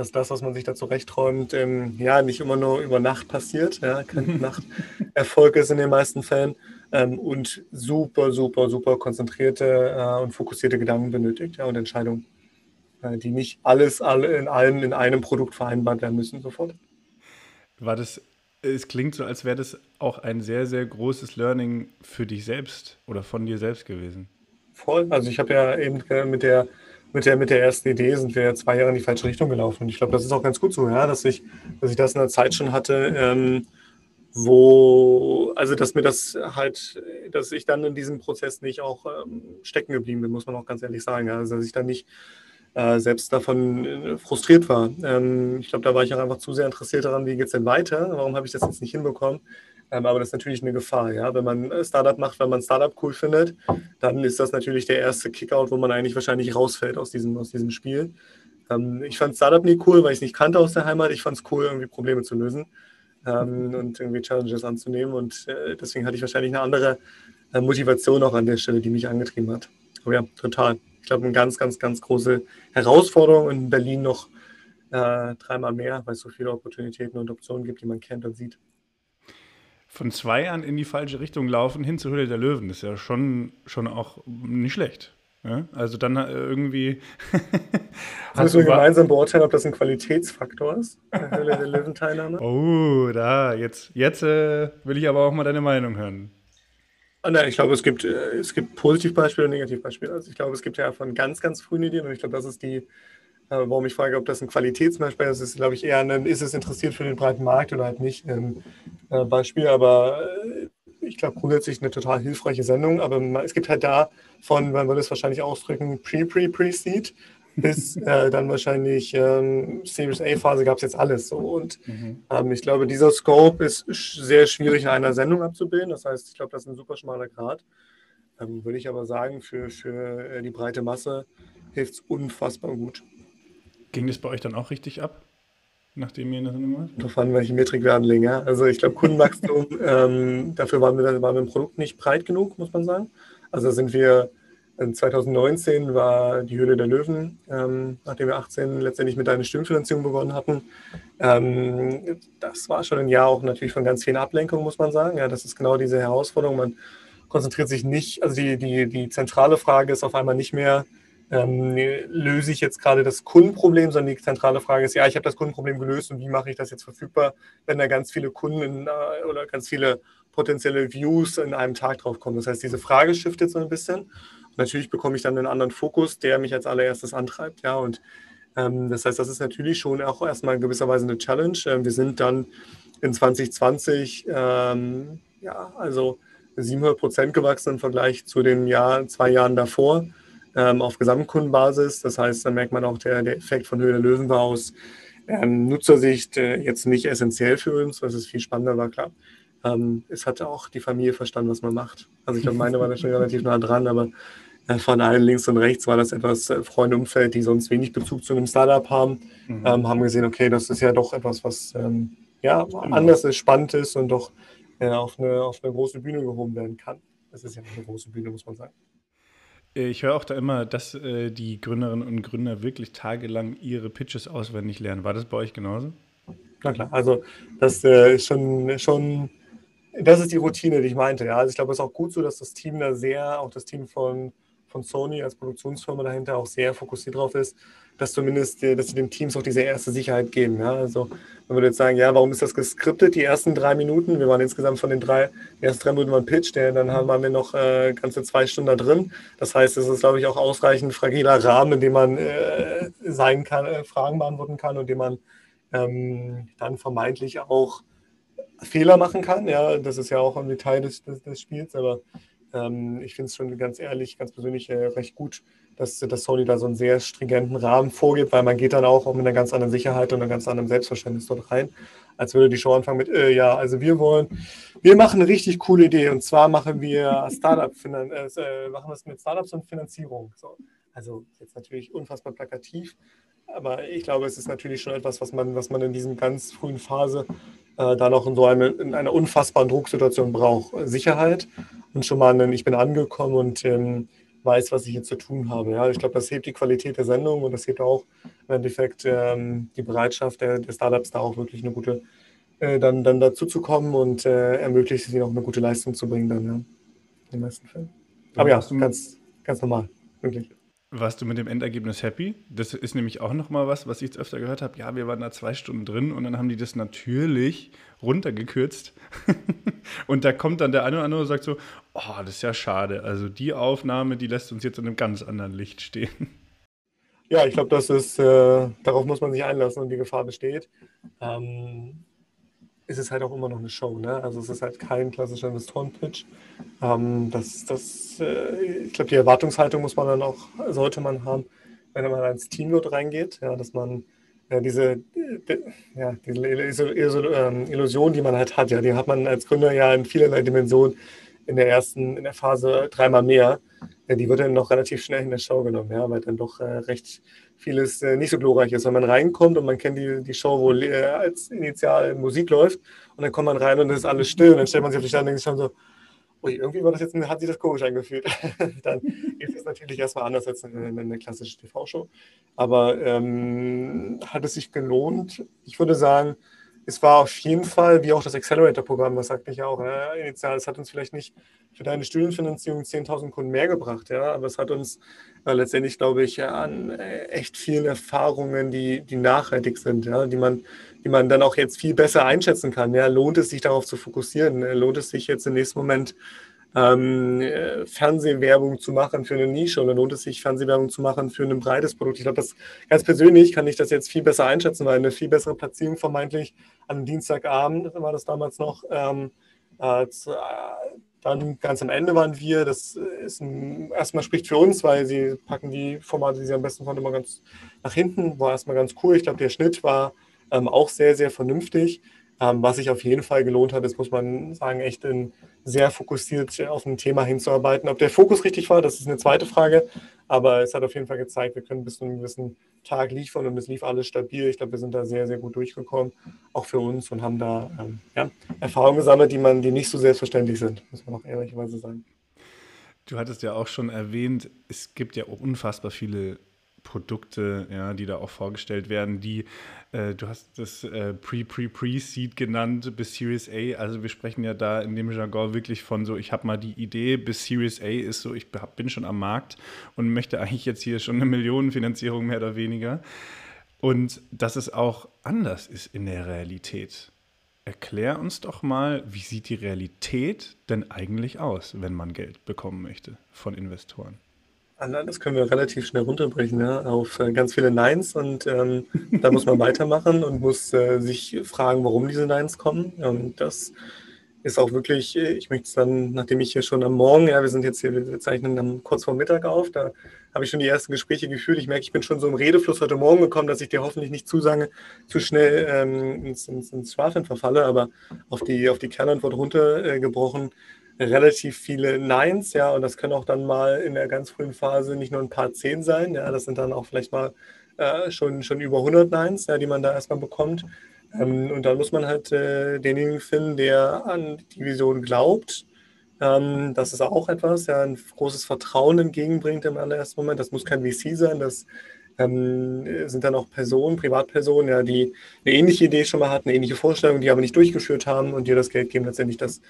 dass das, was man sich da zurechtträumt, ähm, ja, nicht immer nur über Nacht passiert. Ja, kein (laughs) Nachterfolg ist in den meisten Fällen. Ähm, und super, super, super konzentrierte äh, und fokussierte Gedanken benötigt ja, und Entscheidungen, äh, die nicht alles alle in allem in einem Produkt vereinbart werden müssen sofort. War das, es klingt so, als wäre das auch ein sehr, sehr großes Learning für dich selbst oder von dir selbst gewesen. Voll. Also ich habe ja eben äh, mit der mit der, mit der ersten Idee sind wir zwei Jahre in die falsche Richtung gelaufen. Und ich glaube, das ist auch ganz gut so, ja, dass ich, dass ich das in der Zeit schon hatte, ähm, wo, also dass mir das halt, dass ich dann in diesem Prozess nicht auch ähm, stecken geblieben bin, muss man auch ganz ehrlich sagen. Also dass ich dann nicht äh, selbst davon äh, frustriert war. Ähm, ich glaube, da war ich auch einfach zu sehr interessiert daran, wie geht es denn weiter? Warum habe ich das jetzt nicht hinbekommen? Ähm, aber das ist natürlich eine Gefahr, ja. Wenn man Startup macht, wenn man Startup cool findet, dann ist das natürlich der erste Kickout, wo man eigentlich wahrscheinlich rausfällt aus diesem, aus diesem Spiel. Ähm, ich fand Startup nie cool, weil ich es nicht kannte aus der Heimat. Ich fand es cool, irgendwie Probleme zu lösen ähm, und irgendwie Challenges anzunehmen. Und äh, deswegen hatte ich wahrscheinlich eine andere äh, Motivation auch an der Stelle, die mich angetrieben hat. Aber ja, total. Ich glaube, eine ganz, ganz, ganz große Herausforderung und in Berlin noch äh, dreimal mehr, weil es so viele Opportunitäten und Optionen gibt, die man kennt und sieht. Von zwei Jahren in die falsche Richtung laufen hin zur Höhle der Löwen ist ja schon, schon auch nicht schlecht. Ja? Also dann äh, irgendwie. (laughs) Müssen wir gemeinsam beurteilen, ob das ein Qualitätsfaktor ist, der Höhle der Löwen-Teilnahme? (laughs) Oh, da, jetzt, jetzt äh, will ich aber auch mal deine Meinung hören. Oh nein, ich glaube, es gibt, äh, es gibt Positivbeispiele und Negativbeispiele. Also ich glaube, es gibt ja von ganz, ganz frühen Ideen und ich glaube, das ist die, äh, warum ich frage, ob das ein Qualitätsbeispiel ist, ist, glaube ich, eher ein, ist es interessiert für den breiten Markt oder halt nicht ein äh, Beispiel. Aber ich glaube, grundsätzlich eine total hilfreiche Sendung. Aber es gibt halt da von, man würde es wahrscheinlich ausdrücken, Pre-Pre-Pre-Seed bis äh, dann wahrscheinlich ähm, Series A-Phase gab es jetzt alles so. Und mhm. ähm, ich glaube, dieser Scope ist sehr schwierig in einer Sendung abzubilden. Das heißt, ich glaube, das ist ein super schmaler Grad. Ähm, würde ich aber sagen, für, für äh, die breite Masse hilft es unfassbar gut. Ging das bei euch dann auch richtig ab? Nachdem ihr in der Sendung wart? Darauf an, welche Metrik wir anlegen. Ja? Also ich glaube, Kundenwachstum, (laughs) ähm, dafür waren wir, waren wir im Produkt nicht breit genug, muss man sagen. Also sind wir 2019 war die Höhle der Löwen, ähm, nachdem wir 18 letztendlich mit einer Stimmfinanzierung begonnen hatten. Ähm, das war schon ein Jahr auch natürlich von ganz vielen Ablenkungen, muss man sagen. Ja, das ist genau diese Herausforderung. Man konzentriert sich nicht, also die, die, die zentrale Frage ist auf einmal nicht mehr, ähm, löse ich jetzt gerade das Kundenproblem, sondern die zentrale Frage ist, ja, ich habe das Kundenproblem gelöst und wie mache ich das jetzt verfügbar, wenn da ganz viele Kunden äh, oder ganz viele potenzielle Views in einem Tag drauf kommen. Das heißt, diese Frage shiftet so ein bisschen natürlich bekomme ich dann einen anderen Fokus, der mich als allererstes antreibt. Ja, und ähm, das heißt, das ist natürlich schon auch erstmal in gewisser Weise eine Challenge. Ähm, wir sind dann in 2020, ähm, ja, also 700 Prozent gewachsen im Vergleich zu den Jahr, zwei Jahren davor ähm, auf Gesamtkundenbasis. Das heißt, da merkt man auch, der, der Effekt von Höhe der Löwen war aus ähm, Nutzersicht äh, jetzt nicht essentiell für uns, was es viel spannender war, klar. Ähm, es hatte auch die Familie verstanden, was man macht. Also ich glaube, meine war da schon relativ nah dran, aber von allen links und rechts war das etwas äh, Freunde Umfeld, die sonst wenig Bezug zu einem Startup haben, mhm. ähm, haben gesehen, okay, das ist ja doch etwas, was ähm, ja, anders ist, spannend ist und doch äh, auf, eine, auf eine große Bühne gehoben werden kann. Das ist ja eine große Bühne, muss man sagen. Ich höre auch da immer, dass äh, die Gründerinnen und Gründer wirklich tagelang ihre Pitches auswendig lernen. War das bei euch genauso? Na klar, also das äh, ist schon, schon, das ist die Routine, die ich meinte. Ja. Also ich glaube, es ist auch gut so, dass das Team da sehr, auch das Team von von Sony als Produktionsfirma dahinter auch sehr fokussiert drauf ist, dass zumindest, dass sie den Teams auch diese erste Sicherheit geben. Ja? Also man würde jetzt sagen, ja, warum ist das geskriptet, die ersten drei Minuten? Wir waren insgesamt von den drei, die ersten drei Minuten waren Pitch, der, dann haben, waren wir noch äh, ganze zwei Stunden da drin. Das heißt, es ist, glaube ich, auch ausreichend fragiler Rahmen, in dem man äh, sein kann, äh, Fragen beantworten kann und dem man ähm, dann vermeintlich auch Fehler machen kann. Ja, das ist ja auch ein Detail des, des, des Spiels, aber ähm, ich finde es schon ganz ehrlich, ganz persönlich äh, recht gut, dass, dass Sony da so einen sehr stringenten Rahmen vorgibt, weil man geht dann auch mit einer ganz anderen Sicherheit und einem ganz anderen Selbstverständnis dort rein, als würde die Show anfangen mit, äh, ja, also wir wollen, wir machen eine richtig coole Idee und zwar machen wir Startup, äh, äh, machen das mit Startups und Finanzierung. So. Also jetzt natürlich unfassbar plakativ, aber ich glaube, es ist natürlich schon etwas, was man, was man in diesem ganz frühen Phase äh, da noch in so eine, in einer unfassbaren Drucksituation braucht. Sicherheit und schon mal einen, ich bin angekommen und ähm, weiß, was ich jetzt zu tun habe. Ja, ich glaube, das hebt die Qualität der Sendung und das hebt auch im Endeffekt ähm, die Bereitschaft der, der, Startups da auch wirklich eine gute, äh, dann, dann dazu zu kommen und äh, ermöglicht es ihnen auch eine gute Leistung zu bringen dann, ja, in den meisten Fällen. Aber ja, ganz, ganz normal, wirklich. Warst du mit dem Endergebnis happy? Das ist nämlich auch nochmal was, was ich jetzt öfter gehört habe. Ja, wir waren da zwei Stunden drin und dann haben die das natürlich runtergekürzt. (laughs) und da kommt dann der eine oder andere und sagt so, oh, das ist ja schade. Also die Aufnahme, die lässt uns jetzt in einem ganz anderen Licht stehen. Ja, ich glaube, das ist, äh, darauf muss man sich einlassen und die Gefahr besteht. Ähm, ist es halt auch immer noch eine Show. Ne? Also es ist halt kein klassischer Investoren-Pitch. Ähm, das, das, äh, ich glaube, die Erwartungshaltung muss man dann auch, sollte man haben, wenn man ins Team dort reingeht, ja, dass man ja, diese, ja, diese ähm, Illusion, die man halt hat, ja, die hat man als Gründer ja in vielerlei Dimensionen in der ersten, in der Phase dreimal mehr. Ja, die wird dann noch relativ schnell in der Show genommen, ja, weil dann doch äh, recht vieles äh, nicht so glorreich ist. Wenn man reinkommt und man kennt die, die Show, wo äh, als initial Musik läuft und dann kommt man rein und es ist alles still und dann stellt man sich auf die Stand und denkt schon so, ui, irgendwie war das jetzt, hat sich das komisch angefühlt. (laughs) dann ist es natürlich erstmal anders als eine, eine klassische TV-Show. Aber ähm, hat es sich gelohnt? Ich würde sagen, es war auf jeden Fall, wie auch das Accelerator-Programm, das sagte ich ja auch, ja, initial, es hat uns vielleicht nicht für deine Studienfinanzierung 10.000 Kunden mehr gebracht, ja, aber es hat uns äh, letztendlich, glaube ich, an äh, echt vielen Erfahrungen, die, die nachhaltig sind, ja, die man, die man dann auch jetzt viel besser einschätzen kann. Ja, lohnt es sich darauf zu fokussieren? Lohnt es sich jetzt im nächsten Moment ähm, äh, Fernsehwerbung zu machen für eine Nische oder lohnt es sich, Fernsehwerbung zu machen für ein breites Produkt? Ich glaube, das ganz persönlich kann ich das jetzt viel besser einschätzen, weil eine viel bessere Platzierung vermeintlich einem Dienstagabend war das damals noch. Ähm, äh, dann ganz am Ende waren wir, das ist ein, erstmal spricht für uns, weil sie packen die Formate, die sie am besten fanden, immer ganz nach hinten. War erstmal ganz cool. Ich glaube, der Schnitt war ähm, auch sehr, sehr vernünftig. Ähm, was sich auf jeden Fall gelohnt hat, ist, muss man sagen, echt in, sehr fokussiert auf ein Thema hinzuarbeiten. Ob der Fokus richtig war, das ist eine zweite Frage. Aber es hat auf jeden Fall gezeigt, wir können bis zu einem gewissen Tag liefern und es lief alles stabil. Ich glaube, wir sind da sehr, sehr gut durchgekommen, auch für uns und haben da ähm, ja, Erfahrungen gesammelt, die man, die nicht so selbstverständlich sind, muss man auch ehrlicherweise sagen. Du hattest ja auch schon erwähnt, es gibt ja auch unfassbar viele Produkte, ja, die da auch vorgestellt werden, die, äh, du hast das äh, Pre-Pre-Pre-Seed genannt bis Series A, also wir sprechen ja da in dem Jargon wirklich von so, ich habe mal die Idee, bis Series A ist so, ich bin schon am Markt und möchte eigentlich jetzt hier schon eine Millionenfinanzierung mehr oder weniger. Und dass es auch anders ist in der Realität. Erklär uns doch mal, wie sieht die Realität denn eigentlich aus, wenn man Geld bekommen möchte von Investoren? Das können wir relativ schnell runterbrechen ja, auf äh, ganz viele Neins und ähm, da muss man (laughs) weitermachen und muss äh, sich fragen, warum diese Neins kommen. Und das ist auch wirklich, äh, ich möchte es dann, nachdem ich hier schon am Morgen, ja, wir sind jetzt hier, wir zeichnen dann kurz vor Mittag auf, da habe ich schon die ersten Gespräche geführt. Ich merke, ich bin schon so im Redefluss heute Morgen gekommen, dass ich dir hoffentlich nicht zu, sagen, zu schnell ähm, ins, ins, ins Schwafeln verfalle, aber auf die, auf die Kernantwort runtergebrochen. Äh, relativ viele Nines, ja, und das können auch dann mal in der ganz frühen Phase nicht nur ein paar Zehn sein, ja, das sind dann auch vielleicht mal äh, schon, schon über 100 Nines, ja, die man da erstmal bekommt. Ähm, und dann muss man halt äh, denjenigen finden, der an die Vision glaubt. Ähm, das ist auch etwas, ja, ein großes Vertrauen entgegenbringt im allerersten Moment. Das muss kein VC sein, das ähm, sind dann auch Personen, Privatpersonen, ja, die eine ähnliche Idee schon mal hatten, eine ähnliche Vorstellung, die aber nicht durchgeführt haben und dir das Geld geben, letztendlich das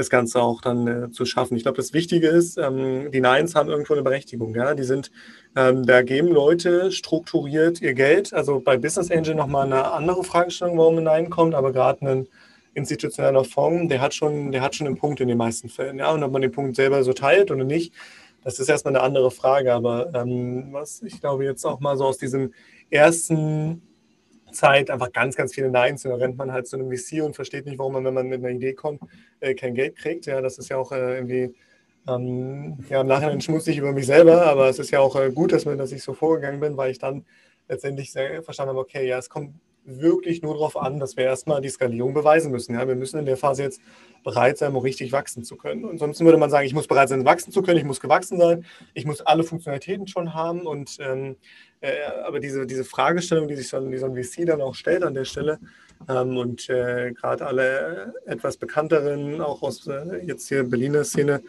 das Ganze auch dann äh, zu schaffen. Ich glaube, das Wichtige ist, ähm, die Nines haben irgendwo eine Berechtigung. Ja? Die sind, ähm, da geben Leute strukturiert ihr Geld. Also bei Business Angel nochmal eine andere Fragestellung, warum ein Nein kommt, aber gerade ein institutioneller Fonds, der hat schon, der hat schon einen Punkt in den meisten Fällen. Ja? Und ob man den Punkt selber so teilt oder nicht, das ist erstmal eine andere Frage. Aber ähm, was ich glaube jetzt auch mal so aus diesem ersten Zeit einfach ganz, ganz viele Neins. Dann rennt man halt zu einem VC und versteht nicht, warum man, wenn man mit einer Idee kommt, äh, kein Geld kriegt. Ja, das ist ja auch äh, irgendwie, ähm, ja, im Nachhinein schmutzig über mich selber, aber es ist ja auch äh, gut, dass, dass ich so vorgegangen bin, weil ich dann letztendlich verstanden habe, okay, ja, es kommt wirklich nur darauf an, dass wir erstmal die Skalierung beweisen müssen. Ja? Wir müssen in der Phase jetzt bereit sein, um richtig wachsen zu können. Und sonst würde man sagen, ich muss bereit sein, wachsen zu können, ich muss gewachsen sein, ich muss alle Funktionalitäten schon haben. Und ähm, äh, aber diese, diese Fragestellung, die sich so, die so ein VC dann auch stellt an der Stelle, ähm, und äh, gerade alle etwas bekannteren, auch aus äh, jetzt hier Berliner Szene,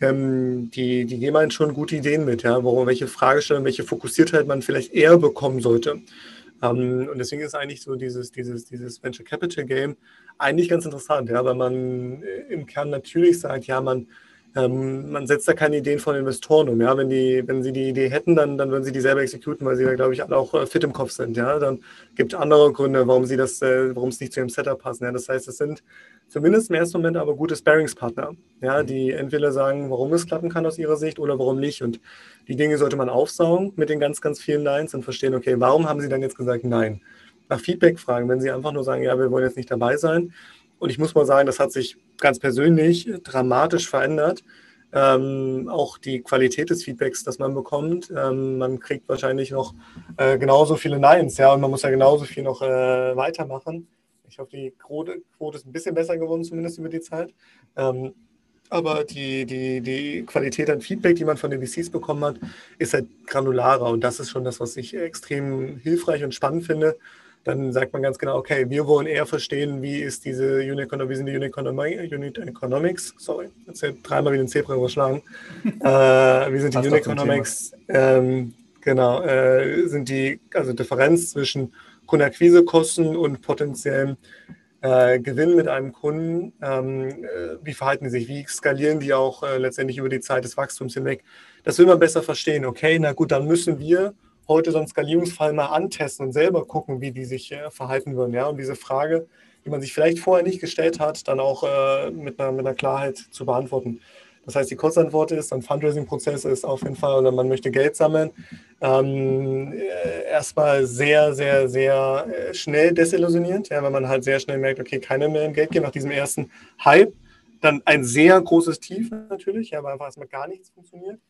ähm, die, die geben einen schon gute Ideen mit, ja, warum, welche Fragestellung, welche Fokussiertheit man vielleicht eher bekommen sollte. Ähm, und deswegen ist eigentlich so dieses, dieses, dieses Venture Capital Game eigentlich ganz interessant, ja, weil man äh, im Kern natürlich sagt, ja, man, ähm, man setzt da keine Ideen von Investoren um. Ja? Wenn, die, wenn sie die Idee hätten, dann, dann würden sie die selber exekutieren, weil sie da, glaube ich, alle auch äh, fit im Kopf sind. Ja? Dann gibt es andere Gründe, warum sie das, äh, warum es nicht zu ihrem Setup passt. Ja? Das heißt, es sind zumindest im ersten Moment aber gute Sparingspartner, ja? die entweder sagen, warum es klappen kann aus ihrer Sicht oder warum nicht. Und die Dinge sollte man aufsaugen mit den ganz, ganz vielen Neins und verstehen, okay, warum haben sie dann jetzt gesagt Nein? Nach Feedback fragen, wenn sie einfach nur sagen, ja, wir wollen jetzt nicht dabei sein, Und ich muss mal sagen, das hat sich ganz persönlich dramatisch verändert. Ähm, auch die Qualität des Feedbacks, das man bekommt. Ähm, man kriegt wahrscheinlich noch äh, genauso viele Neins, ja, und man muss ja genauso viel noch äh, weitermachen. Ich hoffe, die Quote, Quote, ist ein bisschen besser geworden, zumindest über die Zeit. Ähm, aber die, die, die Qualität an Feedback, die man von den VCs bekommen hat, ist halt granularer. Und das ist schon das, was ich extrem hilfreich und spannend finde dann sagt man ganz genau, okay, wir wollen eher verstehen, wie ist diese Unit, wie sind die Unit, Unit Economics, sorry, jetzt dreimal wie ein Zebra überschlagen, (laughs) äh, wie sind die Unit Economics, ähm, genau, äh, sind die, also Differenz zwischen Kundenakquisekosten und potenziellen äh, Gewinn mit einem Kunden, ähm, äh, wie verhalten die sich, wie skalieren die auch äh, letztendlich über die Zeit des Wachstums hinweg. Das will man besser verstehen. Okay, na gut, dann müssen wir heute so einen Skalierungsfall mal antesten und selber gucken, wie die sich äh, verhalten würden. Ja? Und diese Frage, die man sich vielleicht vorher nicht gestellt hat, dann auch äh, mit, einer, mit einer Klarheit zu beantworten. Das heißt, die Kurzantwort ist, ein Fundraising-Prozess ist auf jeden Fall, oder man möchte Geld sammeln, ähm, äh, erstmal sehr, sehr, sehr äh, schnell desillusionierend, ja, wenn man halt sehr schnell merkt, okay, keiner mehr im Geld geben nach diesem ersten Hype. Dann ein sehr großes Tief natürlich, ja, weil einfach erstmal gar nichts funktioniert.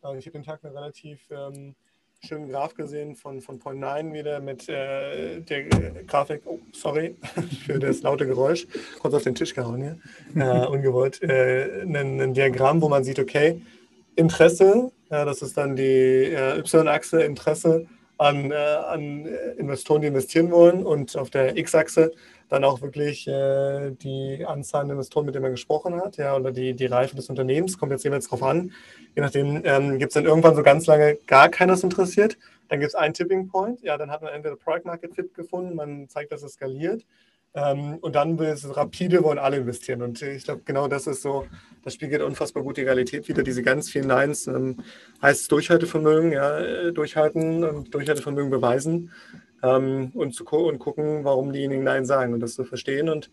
Also ich habe den Tag eine relativ ähm, schönen Graph gesehen von, von Point 9 wieder mit äh, der Grafik, oh, sorry (laughs) für das laute Geräusch, kurz auf den Tisch gehauen hier, (laughs) äh, ungewollt, äh, ein, ein, Diagramm, wo man sieht, okay, Interesse, ja, das ist dann die äh, Y-Achse, Interesse an, äh, an Investoren, die investieren wollen und auf der X-Achse dann auch wirklich äh, die Anzahl an Investoren, mit denen man gesprochen hat, ja, oder die, die Reife des Unternehmens, kommt jetzt jeweils drauf an. Je nachdem ähm, gibt es dann irgendwann so ganz lange gar keines interessiert. Dann gibt es einen Tipping Point, ja, dann hat man entweder Product Market Fit gefunden, man zeigt, dass es skaliert. Ähm, und dann will es rapide, wollen alle investieren. Und ich glaube, genau das ist so, das spiegelt unfassbar gut die Realität wieder. Diese ganz vielen Lines ähm, heißt Durchhaltevermögen, ja, äh, durchhalten und Durchhaltevermögen beweisen ähm, und, zu und gucken, warum diejenigen Nein sagen und das zu verstehen und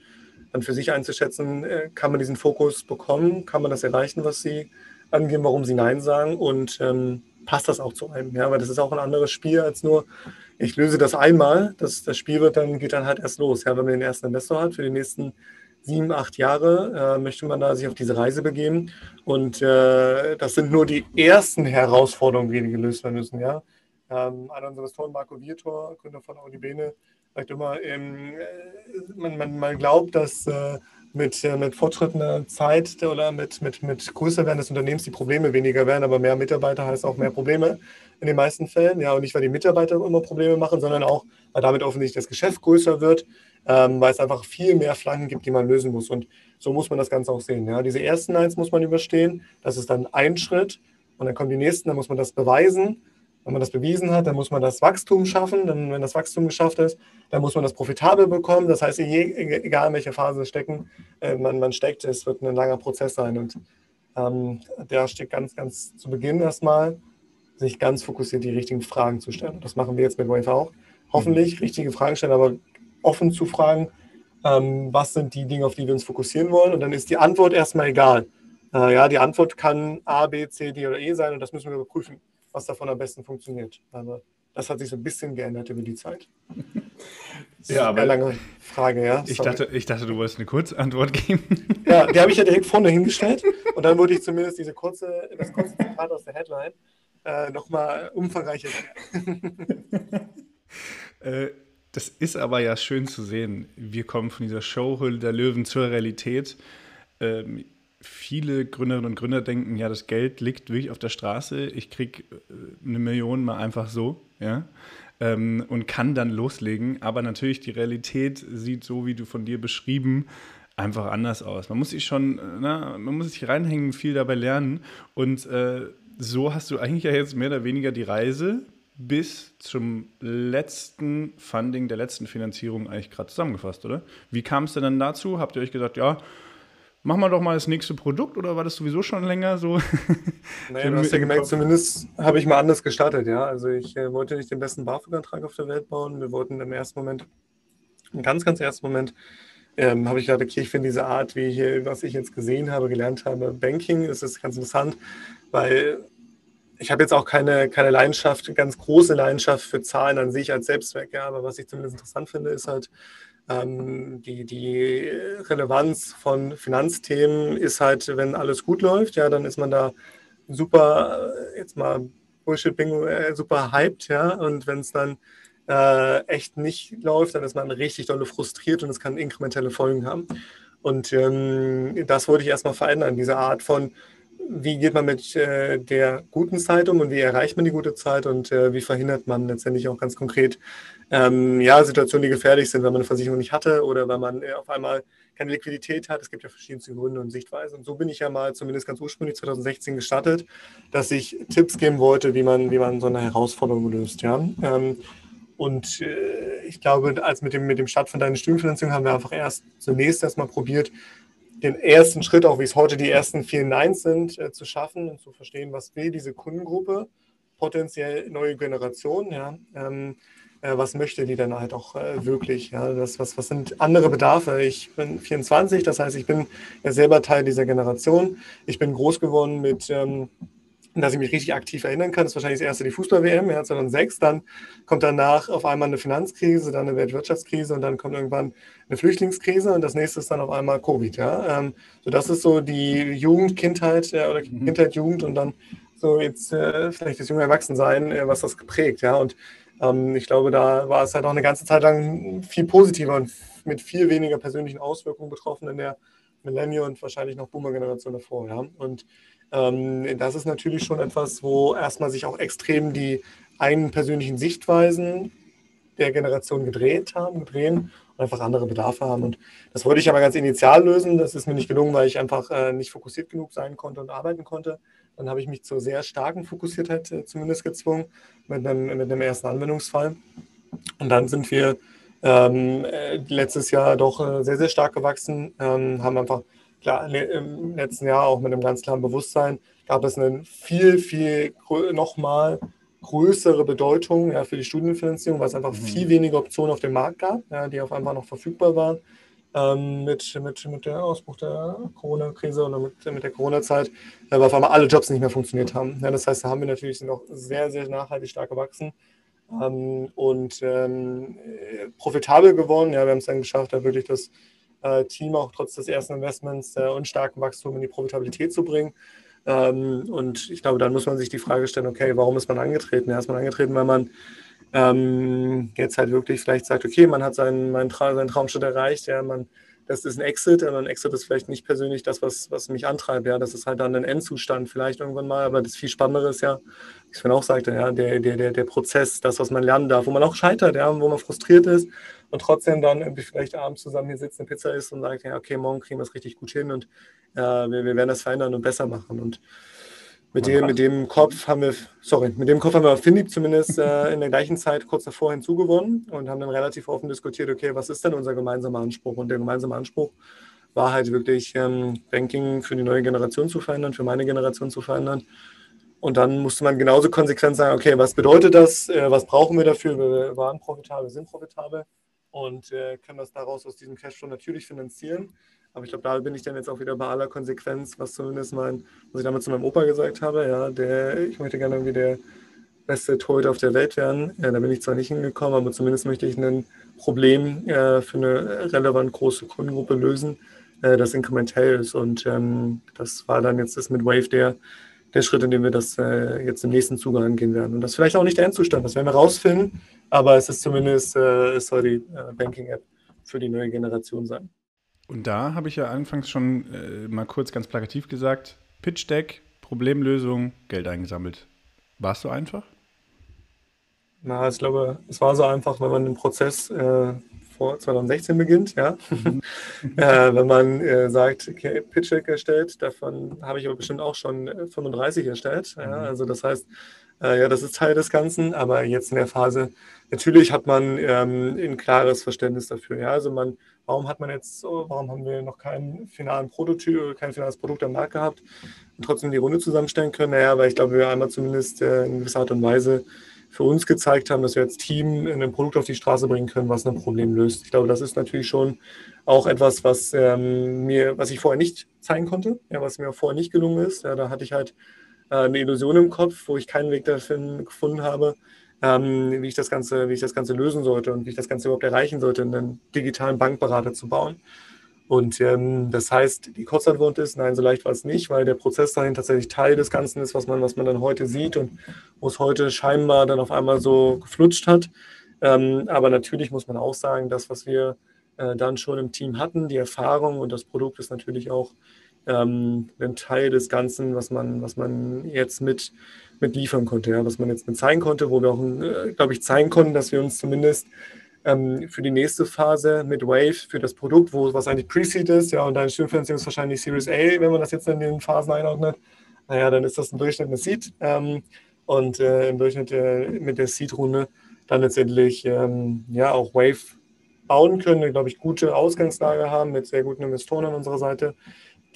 dann für sich einzuschätzen, äh, kann man diesen Fokus bekommen, kann man das erreichen, was sie angeben, warum sie Nein sagen und ähm, passt das auch zu einem. Ja, weil das ist auch ein anderes Spiel als nur, ich löse das einmal, das, das Spiel wird dann, geht dann halt erst los. Ja, wenn man den ersten Investor hat für die nächsten sieben, acht Jahre, äh, möchte man da sich auf diese Reise begeben. Und äh, das sind nur die ersten Herausforderungen, die gelöst werden müssen. Ja? Ähm, einer unserer Investoren, Marco Vietor, Gründer von Audibene, sagt immer, ähm, man, man, man, glaubt, dass äh, mit, äh, mit fortschrittender Zeit oder mit, mit, mit größer werden des Unternehmens die Probleme weniger werden, aber mehr Mitarbeiter heißt auch mehr Probleme in den meisten Fällen. Ja, und nicht, weil die Mitarbeiter immer Probleme machen, sondern auch, weil damit offensichtlich das Geschäft größer wird, ähm, weil es einfach viel mehr Flanken gibt, die man lösen muss. Und so muss man das Ganze auch sehen. Ja. Diese ersten eins muss man überstehen, das ist dann ein Schritt und dann kommen die nächsten, dann muss man das beweisen wenn man das bewiesen hat, dann muss man das Wachstum schaffen. Dann, wenn das Wachstum geschafft ist, dann muss man das profitabel bekommen. Das heißt, egal in welcher Phase stecken, äh, man, man steckt, es wird ein langer Prozess sein. Und ähm, der steht ganz, ganz zu Beginn erstmal, sich ganz fokussiert die richtigen Fragen zu stellen. Das machen wir jetzt mit Wave auch. Hoffentlich mhm. richtige Fragen stellen, aber offen zu fragen, ähm, was sind die Dinge, auf die wir uns fokussieren wollen. Und dann ist die Antwort erstmal egal. Äh, ja, die Antwort kann A, B, C, D oder E sein und das müssen wir überprüfen was davon am besten funktioniert. Aber das hat sich so ein bisschen geändert über die Zeit. (laughs) ja, aber eine lange Frage, ja. Ich dachte, ich dachte, du wolltest eine Kurzantwort geben. (laughs) ja, die habe ich ja direkt vorne hingestellt und dann wurde ich zumindest diese kurze, das kurze Zitat aus der Headline äh, nochmal umfangreicher. (laughs) äh, das ist aber ja schön zu sehen. Wir kommen von dieser Showhülle der Löwen zur Realität. Ähm, viele Gründerinnen und Gründer denken, ja, das Geld liegt wirklich auf der Straße, ich kriege äh, eine Million mal einfach so, ja, ähm, und kann dann loslegen. Aber natürlich, die Realität sieht so, wie du von dir beschrieben, einfach anders aus. Man muss sich schon, na, man muss sich reinhängen, viel dabei lernen. Und äh, so hast du eigentlich ja jetzt mehr oder weniger die Reise bis zum letzten Funding, der letzten Finanzierung eigentlich gerade zusammengefasst, oder? Wie kam es denn dann dazu? Habt ihr euch gesagt, ja, machen wir doch mal das nächste Produkt oder war das sowieso schon länger so? (laughs) Naja, du hast ja gemerkt, zumindest habe ich mal anders gestartet, ja. Also ich äh, wollte nicht den besten BAföG-Antrag auf der Welt bauen. Wir wollten im ersten Moment, im ganz, ganz ersten Moment, ähm, habe ich gedacht, okay, ich finde diese Art, wie hier, was ich jetzt gesehen habe, gelernt habe, Banking, ist das ganz interessant, weil ich habe jetzt auch keine, keine Leidenschaft, ganz große Leidenschaft für Zahlen an sich als Selbstzweck, ja, aber was ich zumindest interessant finde, ist halt, ähm, die, die Relevanz von Finanzthemen ist halt, wenn alles gut läuft, ja, dann ist man da super, äh, jetzt mal Bullshit-Bingo, äh, super hyped, ja. Und wenn es dann äh, echt nicht läuft, dann ist man richtig dolle frustriert und es kann inkrementelle Folgen haben. Und ähm, das wollte ich erstmal verändern, diese Art von, wie geht man mit äh, der guten Zeit um und wie erreicht man die gute Zeit und äh, wie verhindert man letztendlich auch ganz konkret ähm, ja, Situationen, die gefährlich sind, wenn man eine Versicherung nicht hatte oder wenn man äh, auf einmal keine Liquidität hat. Es gibt ja verschiedenste Gründe und Sichtweisen. Und so bin ich ja mal zumindest ganz ursprünglich 2016 gestartet, dass ich Tipps geben wollte, wie man, wie man so eine Herausforderung löst. Ja? Ähm, und äh, ich glaube, als mit dem, mit dem Start von deiner Studienfinanzierung haben wir einfach erst zunächst erstmal probiert, den ersten Schritt, auch wie es heute die ersten vielen Neins sind, äh, zu schaffen und zu verstehen, was will diese Kundengruppe, potenziell neue Generation, ja, ähm, äh, was möchte die denn halt auch äh, wirklich, ja, das, was, was sind andere Bedarfe. Ich bin 24, das heißt, ich bin ja selber Teil dieser Generation. Ich bin groß geworden mit ähm, dass ich mich richtig aktiv erinnern kann, das ist wahrscheinlich das erste die Fußball-WM, ja, 2006. Dann kommt danach auf einmal eine Finanzkrise, dann eine Weltwirtschaftskrise und dann kommt irgendwann eine Flüchtlingskrise und das nächste ist dann auf einmal Covid. Ja. Ähm, so das ist so die Jugend, Kindheit äh, oder mhm. Kindheit, Jugend und dann so jetzt äh, vielleicht das junge Erwachsensein, äh, was das geprägt. Ja. Und ähm, ich glaube, da war es halt auch eine ganze Zeit lang viel positiver und mit viel weniger persönlichen Auswirkungen betroffen in der Millennium und wahrscheinlich noch Boomer-Generation davor. Ja. Und ähm, das ist natürlich schon etwas, wo erstmal sich auch extrem die einen persönlichen Sichtweisen der Generation gedreht haben, gedrehen und einfach andere Bedarfe haben. Und das wollte ich aber ganz initial lösen. Das ist mir nicht gelungen, weil ich einfach äh, nicht fokussiert genug sein konnte und arbeiten konnte. Dann habe ich mich zur sehr starken Fokussiertheit äh, zumindest gezwungen mit einem, mit einem ersten Anwendungsfall. Und dann sind wir ähm, äh, letztes Jahr doch äh, sehr, sehr stark gewachsen, ähm, haben einfach klar, im letzten Jahr auch mit einem ganz klaren Bewusstsein gab es eine viel, viel nochmal größere Bedeutung ja, für die Studienfinanzierung, weil es einfach mhm. viel weniger Optionen auf dem Markt gab, ja, die auf einmal noch verfügbar waren. Ähm, mit, mit, mit der Ausbruch der Corona-Krise oder mit, mit der Corona-Zeit, weil auf einmal alle Jobs nicht mehr funktioniert haben. Ja, das heißt, da haben wir natürlich noch sehr, sehr nachhaltig stark gewachsen ähm, und ähm, profitabel geworden. Ja, wir haben es dann geschafft, da wirklich das äh, Team auch trotz des ersten Investments äh, und starken Wachstum in die Profitabilität zu bringen. Ähm, und ich glaube, dann muss man sich die Frage stellen, okay, warum ist man angetreten? Ja, ist man angetreten, weil man ähm, jetzt halt wirklich vielleicht sagt, okay, man hat seinen, meinen Tra seinen Traumschritt erreicht, ja, man, das ist ein Exit, aber ein Exit ist vielleicht nicht persönlich das, was, was mich antreibt, ja, das ist halt dann ein Endzustand vielleicht irgendwann mal, aber das viel Spannendere ist ja, wie Sven auch sagte, ja, der, der, der, der Prozess, das, was man lernen darf, wo man auch scheitert, ja, wo man frustriert ist, und trotzdem dann irgendwie vielleicht abends zusammen hier sitzt, eine Pizza isst und sagt, ja, okay, morgen kriegen wir es richtig gut hin und äh, wir, wir, werden das verändern und besser machen. Und mit dem, mit dem Kopf haben wir, sorry, mit dem Kopf haben wir Finip zumindest äh, (laughs) in der gleichen Zeit kurz davor hinzugewonnen und haben dann relativ offen diskutiert, okay, was ist denn unser gemeinsamer Anspruch? Und der gemeinsame Anspruch war halt wirklich ähm, Banking für die neue Generation zu verändern, für meine Generation zu verändern. Und dann musste man genauso konsequent sagen, okay, was bedeutet das? Äh, was brauchen wir dafür? Wir waren profitabel, sind profitabel und äh, können das daraus aus diesem Cashflow natürlich finanzieren. Aber ich glaube, da bin ich dann jetzt auch wieder bei aller Konsequenz, was zumindest mein, was ich damals zu meinem Opa gesagt habe, ja, der, ich möchte gerne irgendwie der beste Torhüter auf der Welt werden. Ja, da bin ich zwar nicht hingekommen, aber zumindest möchte ich ein Problem äh, für eine relevant große Kundengruppe lösen, äh, das inkrementell ist. Und ähm, das war dann jetzt das mit Wave der, der Schritt, in dem wir das äh, jetzt im nächsten Zuge angehen werden. Und das ist vielleicht auch nicht der Endzustand, das werden wir rausfinden. Aber es ist zumindest, äh, es soll die äh, Banking-App für die neue Generation sein. Und da habe ich ja anfangs schon äh, mal kurz ganz plakativ gesagt, Pitch Deck, Problemlösung, Geld eingesammelt. War es so einfach? Na, ich glaube, es war so einfach, wenn man den Prozess äh, vor 2016 beginnt, ja. (laughs) Äh, wenn man äh, sagt, okay, Pitch Deck erstellt, davon habe ich aber bestimmt auch schon 35 äh, erstellt. Ja? Mhm. Also das heißt, äh, ja, das ist Teil des Ganzen, aber jetzt in der Phase, natürlich hat man ähm, ein klares Verständnis dafür. Ja? Also man, warum hat man jetzt warum haben wir noch keinen finalen Prototyp, kein finales Produkt am Markt gehabt und trotzdem die Runde zusammenstellen können? Naja, weil ich glaube, wir einmal zumindest äh, in gewisser Art und Weise für uns gezeigt haben, dass wir als Team ein Produkt auf die Straße bringen können, was ein Problem löst. Ich glaube, das ist natürlich schon auch etwas, was ähm, mir, was ich vorher nicht zeigen konnte, ja, was mir vorher nicht gelungen ist. Ja, da hatte ich halt äh, eine Illusion im Kopf, wo ich keinen Weg dafür gefunden habe, ähm, wie, ich das Ganze, wie ich das Ganze lösen sollte und wie ich das Ganze überhaupt erreichen sollte, einen digitalen Bankberater zu bauen. Und ähm, das heißt, die Kurzantwort ist, nein, so leicht war es nicht, weil der Prozess dahin tatsächlich Teil des Ganzen ist, was man, was man dann heute sieht und wo es heute scheinbar dann auf einmal so geflutscht hat. Ähm, aber natürlich muss man auch sagen, das, was wir äh, dann schon im Team hatten, die Erfahrung und das Produkt ist natürlich auch ähm, ein Teil des Ganzen, was man, was man jetzt mit, mit liefern konnte, ja, was man jetzt mit zeigen konnte, wo wir auch, äh, glaube ich, zeigen konnten, dass wir uns zumindest ähm, für die nächste Phase mit Wave, für das Produkt, wo was eigentlich Pre-Seed ist, ja, und deine Schulfinanzierung ist wahrscheinlich Series A, wenn man das jetzt in den Phasen einordnet. Naja, dann ist das ein Durchschnitt mit Seed ähm, und äh, im Durchschnitt äh, mit der Seed-Runde dann letztendlich ähm, ja auch Wave bauen können, glaube ich, gute Ausgangslage haben mit sehr guten Investoren an unserer Seite,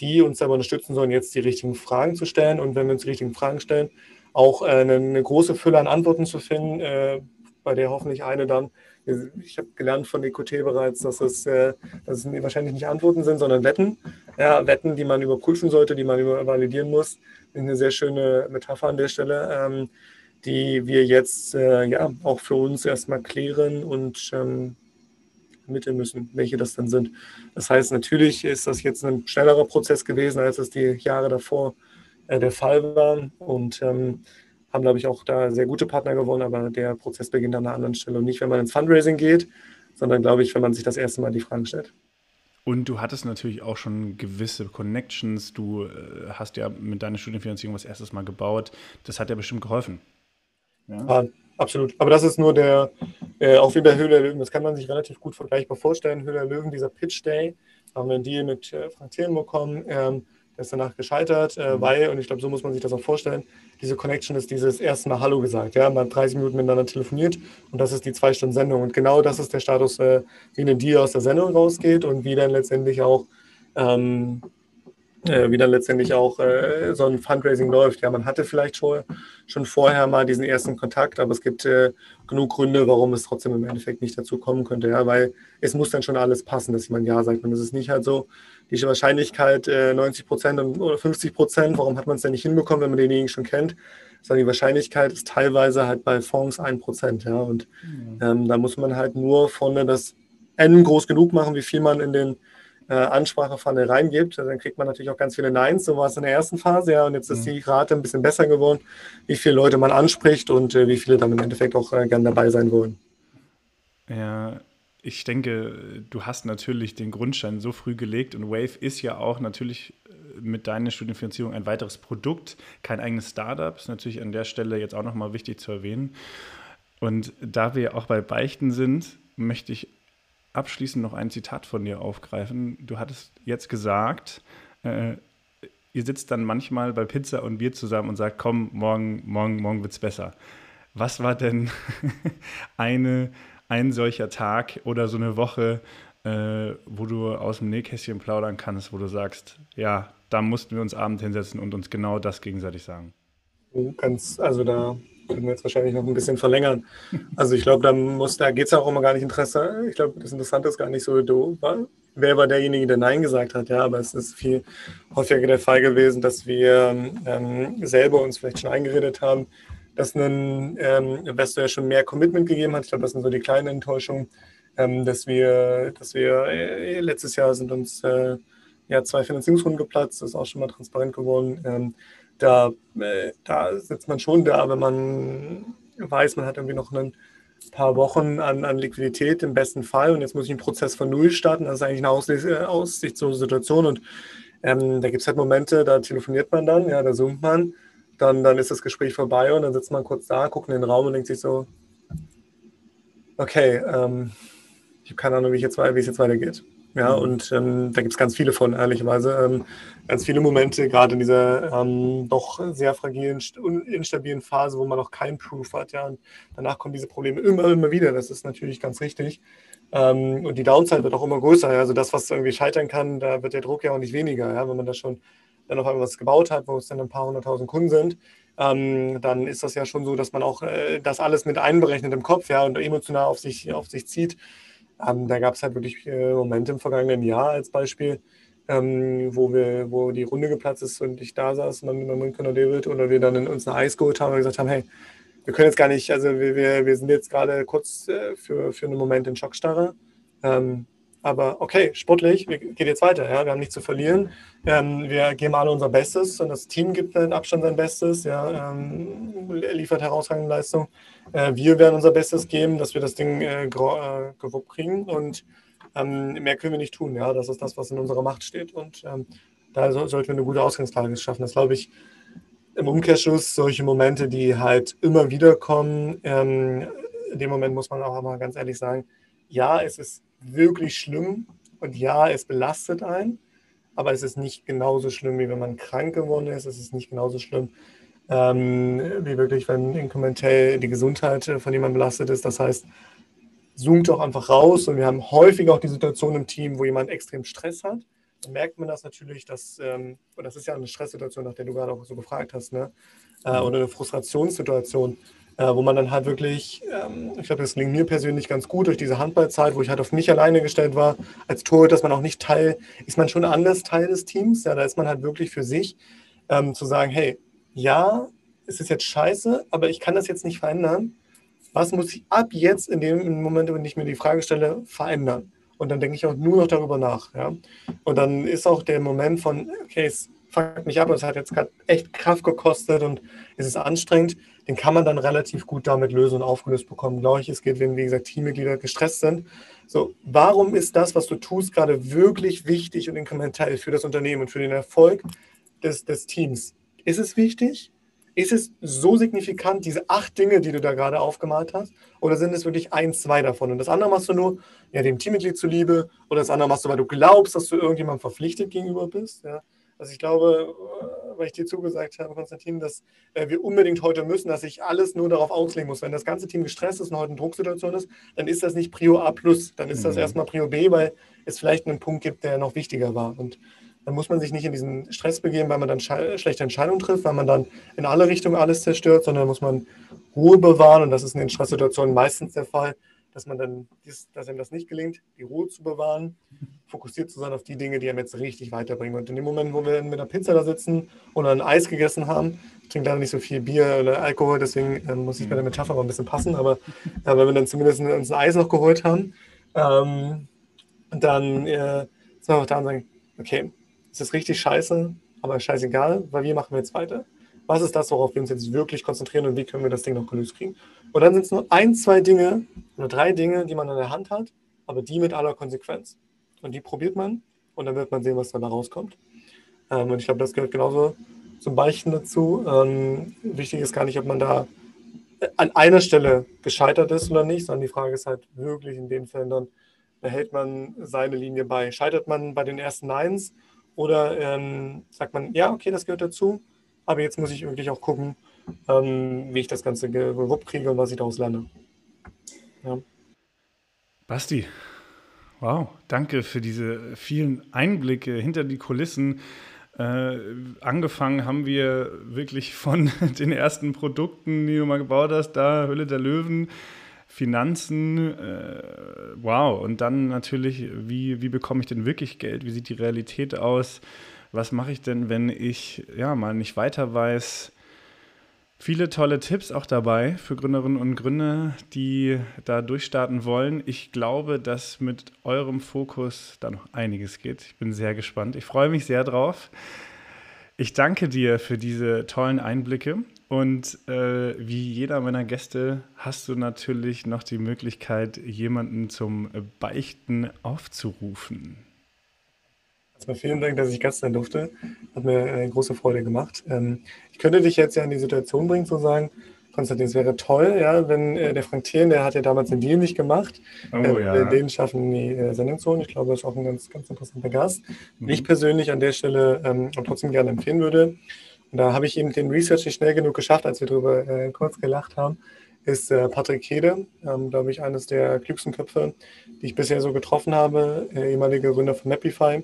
die uns aber unterstützen sollen, jetzt die richtigen Fragen zu stellen und wenn wir uns die richtigen Fragen stellen, auch äh, eine, eine, große Fülle an Antworten zu finden, äh, bei der hoffentlich eine dann ich habe gelernt von EQT bereits, dass es, äh, dass es wahrscheinlich nicht Antworten sind, sondern Wetten. Ja, Wetten, die man überprüfen sollte, die man validieren muss. Eine sehr schöne Metapher an der Stelle, ähm, die wir jetzt äh, ja auch für uns erstmal klären und ähm, ermitteln müssen, welche das dann sind. Das heißt, natürlich ist das jetzt ein schnellerer Prozess gewesen, als es die Jahre davor äh, der Fall war. Und ähm, haben, glaube ich, auch da sehr gute Partner gewonnen, aber der Prozess beginnt an einer anderen Stelle und nicht, wenn man ins Fundraising geht, sondern, glaube ich, wenn man sich das erste Mal die Fragen stellt. Und du hattest natürlich auch schon gewisse Connections. Du äh, hast ja mit deiner Studienfinanzierung was erstes Mal gebaut. Das hat ja bestimmt geholfen. Ja, ja absolut. Aber das ist nur der, äh, auch wie bei Höhle der Löwen, das kann man sich relativ gut vergleichbar vorstellen. Höhle der Löwen, dieser Pitch Day, haben wir einen Deal mit äh, Frank Thielen bekommen. Ähm, der ist danach gescheitert, äh, mhm. weil, und ich glaube, so muss man sich das auch vorstellen, diese Connection ist dieses erste Mal Hallo gesagt. Ja? Man hat 30 Minuten miteinander telefoniert und das ist die zwei Stunden Sendung. Und genau das ist der Status, äh, wie ein Deal aus der Sendung rausgeht und wie dann letztendlich auch ähm, äh, wie dann letztendlich auch äh, so ein Fundraising läuft. Ja, man hatte vielleicht schon, schon vorher mal diesen ersten Kontakt, aber es gibt äh, genug Gründe, warum es trotzdem im Endeffekt nicht dazu kommen könnte. Ja, weil es muss dann schon alles passen, dass jemand Ja sagt. Und es ist nicht halt so, die Wahrscheinlichkeit 90 äh, Prozent oder 50 Prozent, warum hat man es denn nicht hinbekommen, wenn man denjenigen schon kennt? Sondern die Wahrscheinlichkeit ist teilweise halt bei Fonds 1 Prozent. Ja, und mhm. ähm, da muss man halt nur vorne das N groß genug machen, wie viel man in den äh, Ansprachefunnel reingibt. Dann kriegt man natürlich auch ganz viele Neins. So war es in der ersten Phase, ja. Und jetzt ist mhm. die Rate ein bisschen besser geworden, wie viele Leute man anspricht und äh, wie viele dann im Endeffekt auch äh, gern dabei sein wollen. Ja, ich denke, du hast natürlich den Grundstein so früh gelegt und Wave ist ja auch natürlich äh, mit deiner Studienfinanzierung ein weiteres Produkt, kein eigenes Startup. Ist natürlich an der Stelle jetzt auch nochmal wichtig zu erwähnen. Und da wir auch bei Beichten sind, möchte ich abschließend noch ein Zitat von dir aufgreifen. Du hattest jetzt gesagt, äh, ihr sitzt dann manchmal bei Pizza und Bier zusammen und sagt, komm, morgen, morgen, morgen wird's besser. Was war denn (laughs) eine, ein solcher Tag oder so eine Woche, äh, wo du aus dem Nähkästchen plaudern kannst, wo du sagst, ja, da mussten wir uns abend hinsetzen und uns genau das gegenseitig sagen? Ganz, also da können wir jetzt wahrscheinlich noch ein bisschen verlängern. Also ich glaube, da muss, da geht es auch immer gar nicht Interesse. Ich glaube, das Interessante ist gar nicht so, du, wer war derjenige, der Nein gesagt hat, ja, aber es ist viel häufiger der Fall gewesen, dass wir ähm, selber uns vielleicht schon eingeredet haben, dass ein ähm, Investor ja schon mehr Commitment gegeben hat. Ich glaube, das sind so die kleinen Enttäuschungen, ähm, dass wir, dass wir äh, letztes Jahr sind uns äh, ja zwei Finanzierungsrunden geplatzt, das ist auch schon mal transparent geworden. Ähm, da, äh, da sitzt man schon da, wenn man weiß, man hat irgendwie noch ein paar Wochen an, an Liquidität im besten Fall und jetzt muss ich einen Prozess von Null starten. Das ist eigentlich eine Aussicht, äh, aussichtslose Situation und ähm, da gibt es halt Momente, da telefoniert man dann, ja, da zoomt man, dann, dann ist das Gespräch vorbei und dann sitzt man kurz da, guckt in den Raum und denkt sich so, okay, ähm, ich habe keine Ahnung, wie, ich jetzt, wie es jetzt weitergeht. Ja, mhm. und ähm, da gibt es ganz viele von, ehrlicherweise. Ähm, ganz viele Momente, gerade in dieser ähm, doch sehr fragilen, instabilen Phase, wo man noch keinen Proof hat. Ja, und danach kommen diese Probleme immer, immer wieder. Das ist natürlich ganz richtig. Ähm, und die Downside wird auch immer größer. Ja? Also das, was irgendwie scheitern kann, da wird der Druck ja auch nicht weniger. Ja? Wenn man da schon dann auf einmal was gebaut hat, wo es dann ein paar hunderttausend Kunden sind, ähm, dann ist das ja schon so, dass man auch äh, das alles mit einberechnet im Kopf ja, und emotional auf sich, auf sich zieht. Ähm, da gab es halt wirklich äh, Momente im vergangenen Jahr als Beispiel, ähm, wo, wir, wo die Runde geplatzt ist und ich da saß, man mit meinem Münchner David oder wir dann in uns ein Eis geholt haben und gesagt haben, hey, wir können jetzt gar nicht, also wir, wir, wir sind jetzt gerade kurz äh, für, für einen Moment in Schockstarre. Ähm, aber okay, sportlich, geht jetzt weiter. Ja? Wir haben nichts zu verlieren. Ähm, wir geben alle unser Bestes und das Team gibt in Abstand sein Bestes, ja, ähm, liefert herausragende Leistung. Äh, wir werden unser Bestes geben, dass wir das Ding äh, äh, gewuppt kriegen und ähm, mehr können wir nicht tun. Ja? Das ist das, was in unserer Macht steht und ähm, da so, sollten wir eine gute Ausgangslage schaffen. Das glaube ich im Umkehrschluss solche Momente, die halt immer wieder kommen. Ähm, in dem Moment muss man auch mal ganz ehrlich sagen, ja, es ist wirklich schlimm und ja, es belastet einen, aber es ist nicht genauso schlimm, wie wenn man krank geworden ist. Es ist nicht genauso schlimm, ähm, wie wirklich, wenn inkrementell die Gesundheit von jemandem belastet ist. Das heißt, zoomt doch einfach raus und wir haben häufig auch die Situation im Team, wo jemand extrem Stress hat. Dann merkt man das natürlich, dass, ähm, und das ist ja eine Stresssituation, nach der du gerade auch so gefragt hast, ne? Äh, oder eine Frustrationssituation äh, wo man dann halt wirklich, ähm, ich glaube, das ging mir persönlich ganz gut durch diese Handballzeit, wo ich halt auf mich alleine gestellt war als Torhüter, dass man auch nicht Teil, ist man schon anders Teil des Teams, ja, da ist man halt wirklich für sich, ähm, zu sagen, hey, ja, es ist jetzt scheiße, aber ich kann das jetzt nicht verändern. Was muss ich ab jetzt in dem Moment, wenn ich mir die Frage stelle, verändern? Und dann denke ich auch nur noch darüber nach. Ja? Und dann ist auch der Moment von, okay, es fuckt mich ab es hat jetzt gerade echt Kraft gekostet und es ist anstrengend den kann man dann relativ gut damit lösen und aufgelöst bekommen. Glaube ich, es geht, wenn, wie gesagt, Teammitglieder gestresst sind. So, warum ist das, was du tust, gerade wirklich wichtig und inkrementell für das Unternehmen und für den Erfolg des, des Teams? Ist es wichtig? Ist es so signifikant, diese acht Dinge, die du da gerade aufgemalt hast? Oder sind es wirklich ein, zwei davon? Und das andere machst du nur ja, dem Teammitglied zuliebe oder das andere machst du, weil du glaubst, dass du irgendjemandem verpflichtet gegenüber bist? Ja? Also ich glaube, äh, weil ich dir zugesagt habe, Konstantin, dass äh, wir unbedingt heute müssen, dass ich alles nur darauf auslegen muss. Wenn das ganze Team gestresst ist und heute eine Drucksituation ist, dann ist das nicht Prio A dann ist das mhm. erstmal Prio B, weil es vielleicht einen Punkt gibt, der noch wichtiger war. Und dann muss man sich nicht in diesen Stress begeben, weil man dann schlechte Entscheidungen trifft, weil man dann in alle Richtungen alles zerstört, sondern muss man Ruhe bewahren. Und das ist in den Stresssituationen meistens der Fall, dass man dann, dass einem das nicht gelingt, die Ruhe zu bewahren, fokussiert zu sein auf die Dinge, die einem jetzt richtig weiterbringen. Und in dem Moment, wo wir mit einer Pizza da sitzen oder ein Eis gegessen haben, ich trinke leider nicht so viel Bier oder Alkohol, deswegen äh, muss ich bei der Metapher mal ein bisschen passen, aber äh, wenn wir dann zumindest uns ein Eis noch geholt haben, ähm, dann äh, sind wir auch da und sagen, okay, es ist richtig scheiße, aber scheißegal, weil wir machen jetzt weiter was ist das, worauf wir uns jetzt wirklich konzentrieren und wie können wir das Ding noch gelöst kriegen. Und dann sind es nur ein, zwei Dinge, nur drei Dinge, die man in der Hand hat, aber die mit aller Konsequenz. Und die probiert man und dann wird man sehen, was dabei rauskommt. Ähm, und ich glaube, das gehört genauso zum Beichten dazu. Ähm, wichtig ist gar nicht, ob man da an einer Stelle gescheitert ist oder nicht, sondern die Frage ist halt wirklich in den Fällen dann, behält man seine Linie bei? Scheitert man bei den ersten Neins oder ähm, sagt man, ja, okay, das gehört dazu, aber jetzt muss ich wirklich auch gucken, ähm, wie ich das Ganze gewuppt kriege und was ich daraus lerne. Ja. Basti, wow, danke für diese vielen Einblicke hinter die Kulissen. Äh, angefangen haben wir wirklich von (laughs) den ersten Produkten, die du mal gebaut hast, da Hülle der Löwen, Finanzen, äh, wow. Und dann natürlich, wie, wie bekomme ich denn wirklich Geld? Wie sieht die Realität aus? was mache ich denn, wenn ich ja mal nicht weiter weiß? Viele tolle Tipps auch dabei für Gründerinnen und Gründer, die da durchstarten wollen. Ich glaube, dass mit eurem Fokus da noch einiges geht. Ich bin sehr gespannt. Ich freue mich sehr drauf. Ich danke dir für diese tollen Einblicke und äh, wie jeder meiner Gäste hast du natürlich noch die Möglichkeit, jemanden zum Beichten aufzurufen. Erstmal vielen Dank, dass ich Gast sein durfte. Hat mir äh, große Freude gemacht. Ähm, ich könnte dich jetzt ja in die Situation bringen, zu sagen, Konstantin, es wäre toll, ja, wenn äh, der Frank Thielen, der hat ja damals den Deal nicht gemacht, oh, äh, ja. den schaffen, in die äh, Sendung zu holen. Ich glaube, das ist auch ein ganz, ganz interessanter Gast. Mhm. Ich persönlich an der Stelle ähm, trotzdem gerne empfehlen würde. Und da habe ich eben den Research nicht schnell genug geschafft, als wir darüber äh, kurz gelacht haben, ist äh, Patrick Hede, ähm, glaube ich, eines der klügsten Köpfe, die ich bisher so getroffen habe, äh, ehemaliger Gründer von Mapify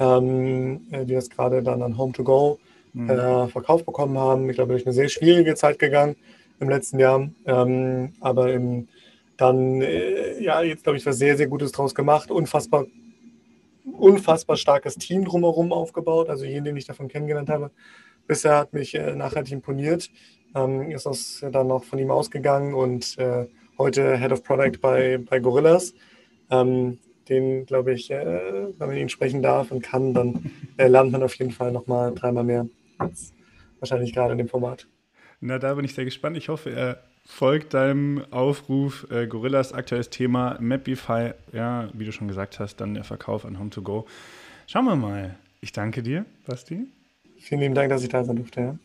ähm, äh, die das gerade dann an Home to Go mhm. äh, verkauft bekommen haben. Ich glaube, durch eine sehr schwierige Zeit gegangen im letzten Jahr. Ähm, aber im, dann, äh, ja, jetzt glaube ich, was sehr, sehr Gutes draus gemacht. Unfassbar, unfassbar starkes Team drumherum aufgebaut. Also jeden, den ich davon kennengelernt habe, bisher hat mich äh, nachhaltig imponiert. ähm, ist das dann noch von ihm ausgegangen und äh, heute Head of Product bei, bei Gorillas. Ähm, den, glaube ich, äh, wenn man ihn sprechen darf und kann, dann äh, lernt man auf jeden Fall nochmal dreimal mehr als wahrscheinlich gerade in dem Format. Na, da bin ich sehr gespannt. Ich hoffe, er folgt deinem Aufruf. Äh, Gorillas aktuelles Thema, Mapify, ja, wie du schon gesagt hast, dann der Verkauf an Home2Go. Schauen wir mal. Ich danke dir, Basti. Vielen lieben Dank, dass ich da sein durfte. Ja.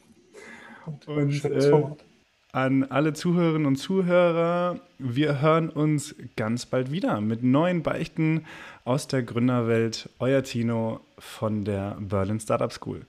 Und, und äh, an alle Zuhörerinnen und Zuhörer, wir hören uns ganz bald wieder mit neuen Beichten aus der Gründerwelt. Euer Tino von der Berlin Startup School.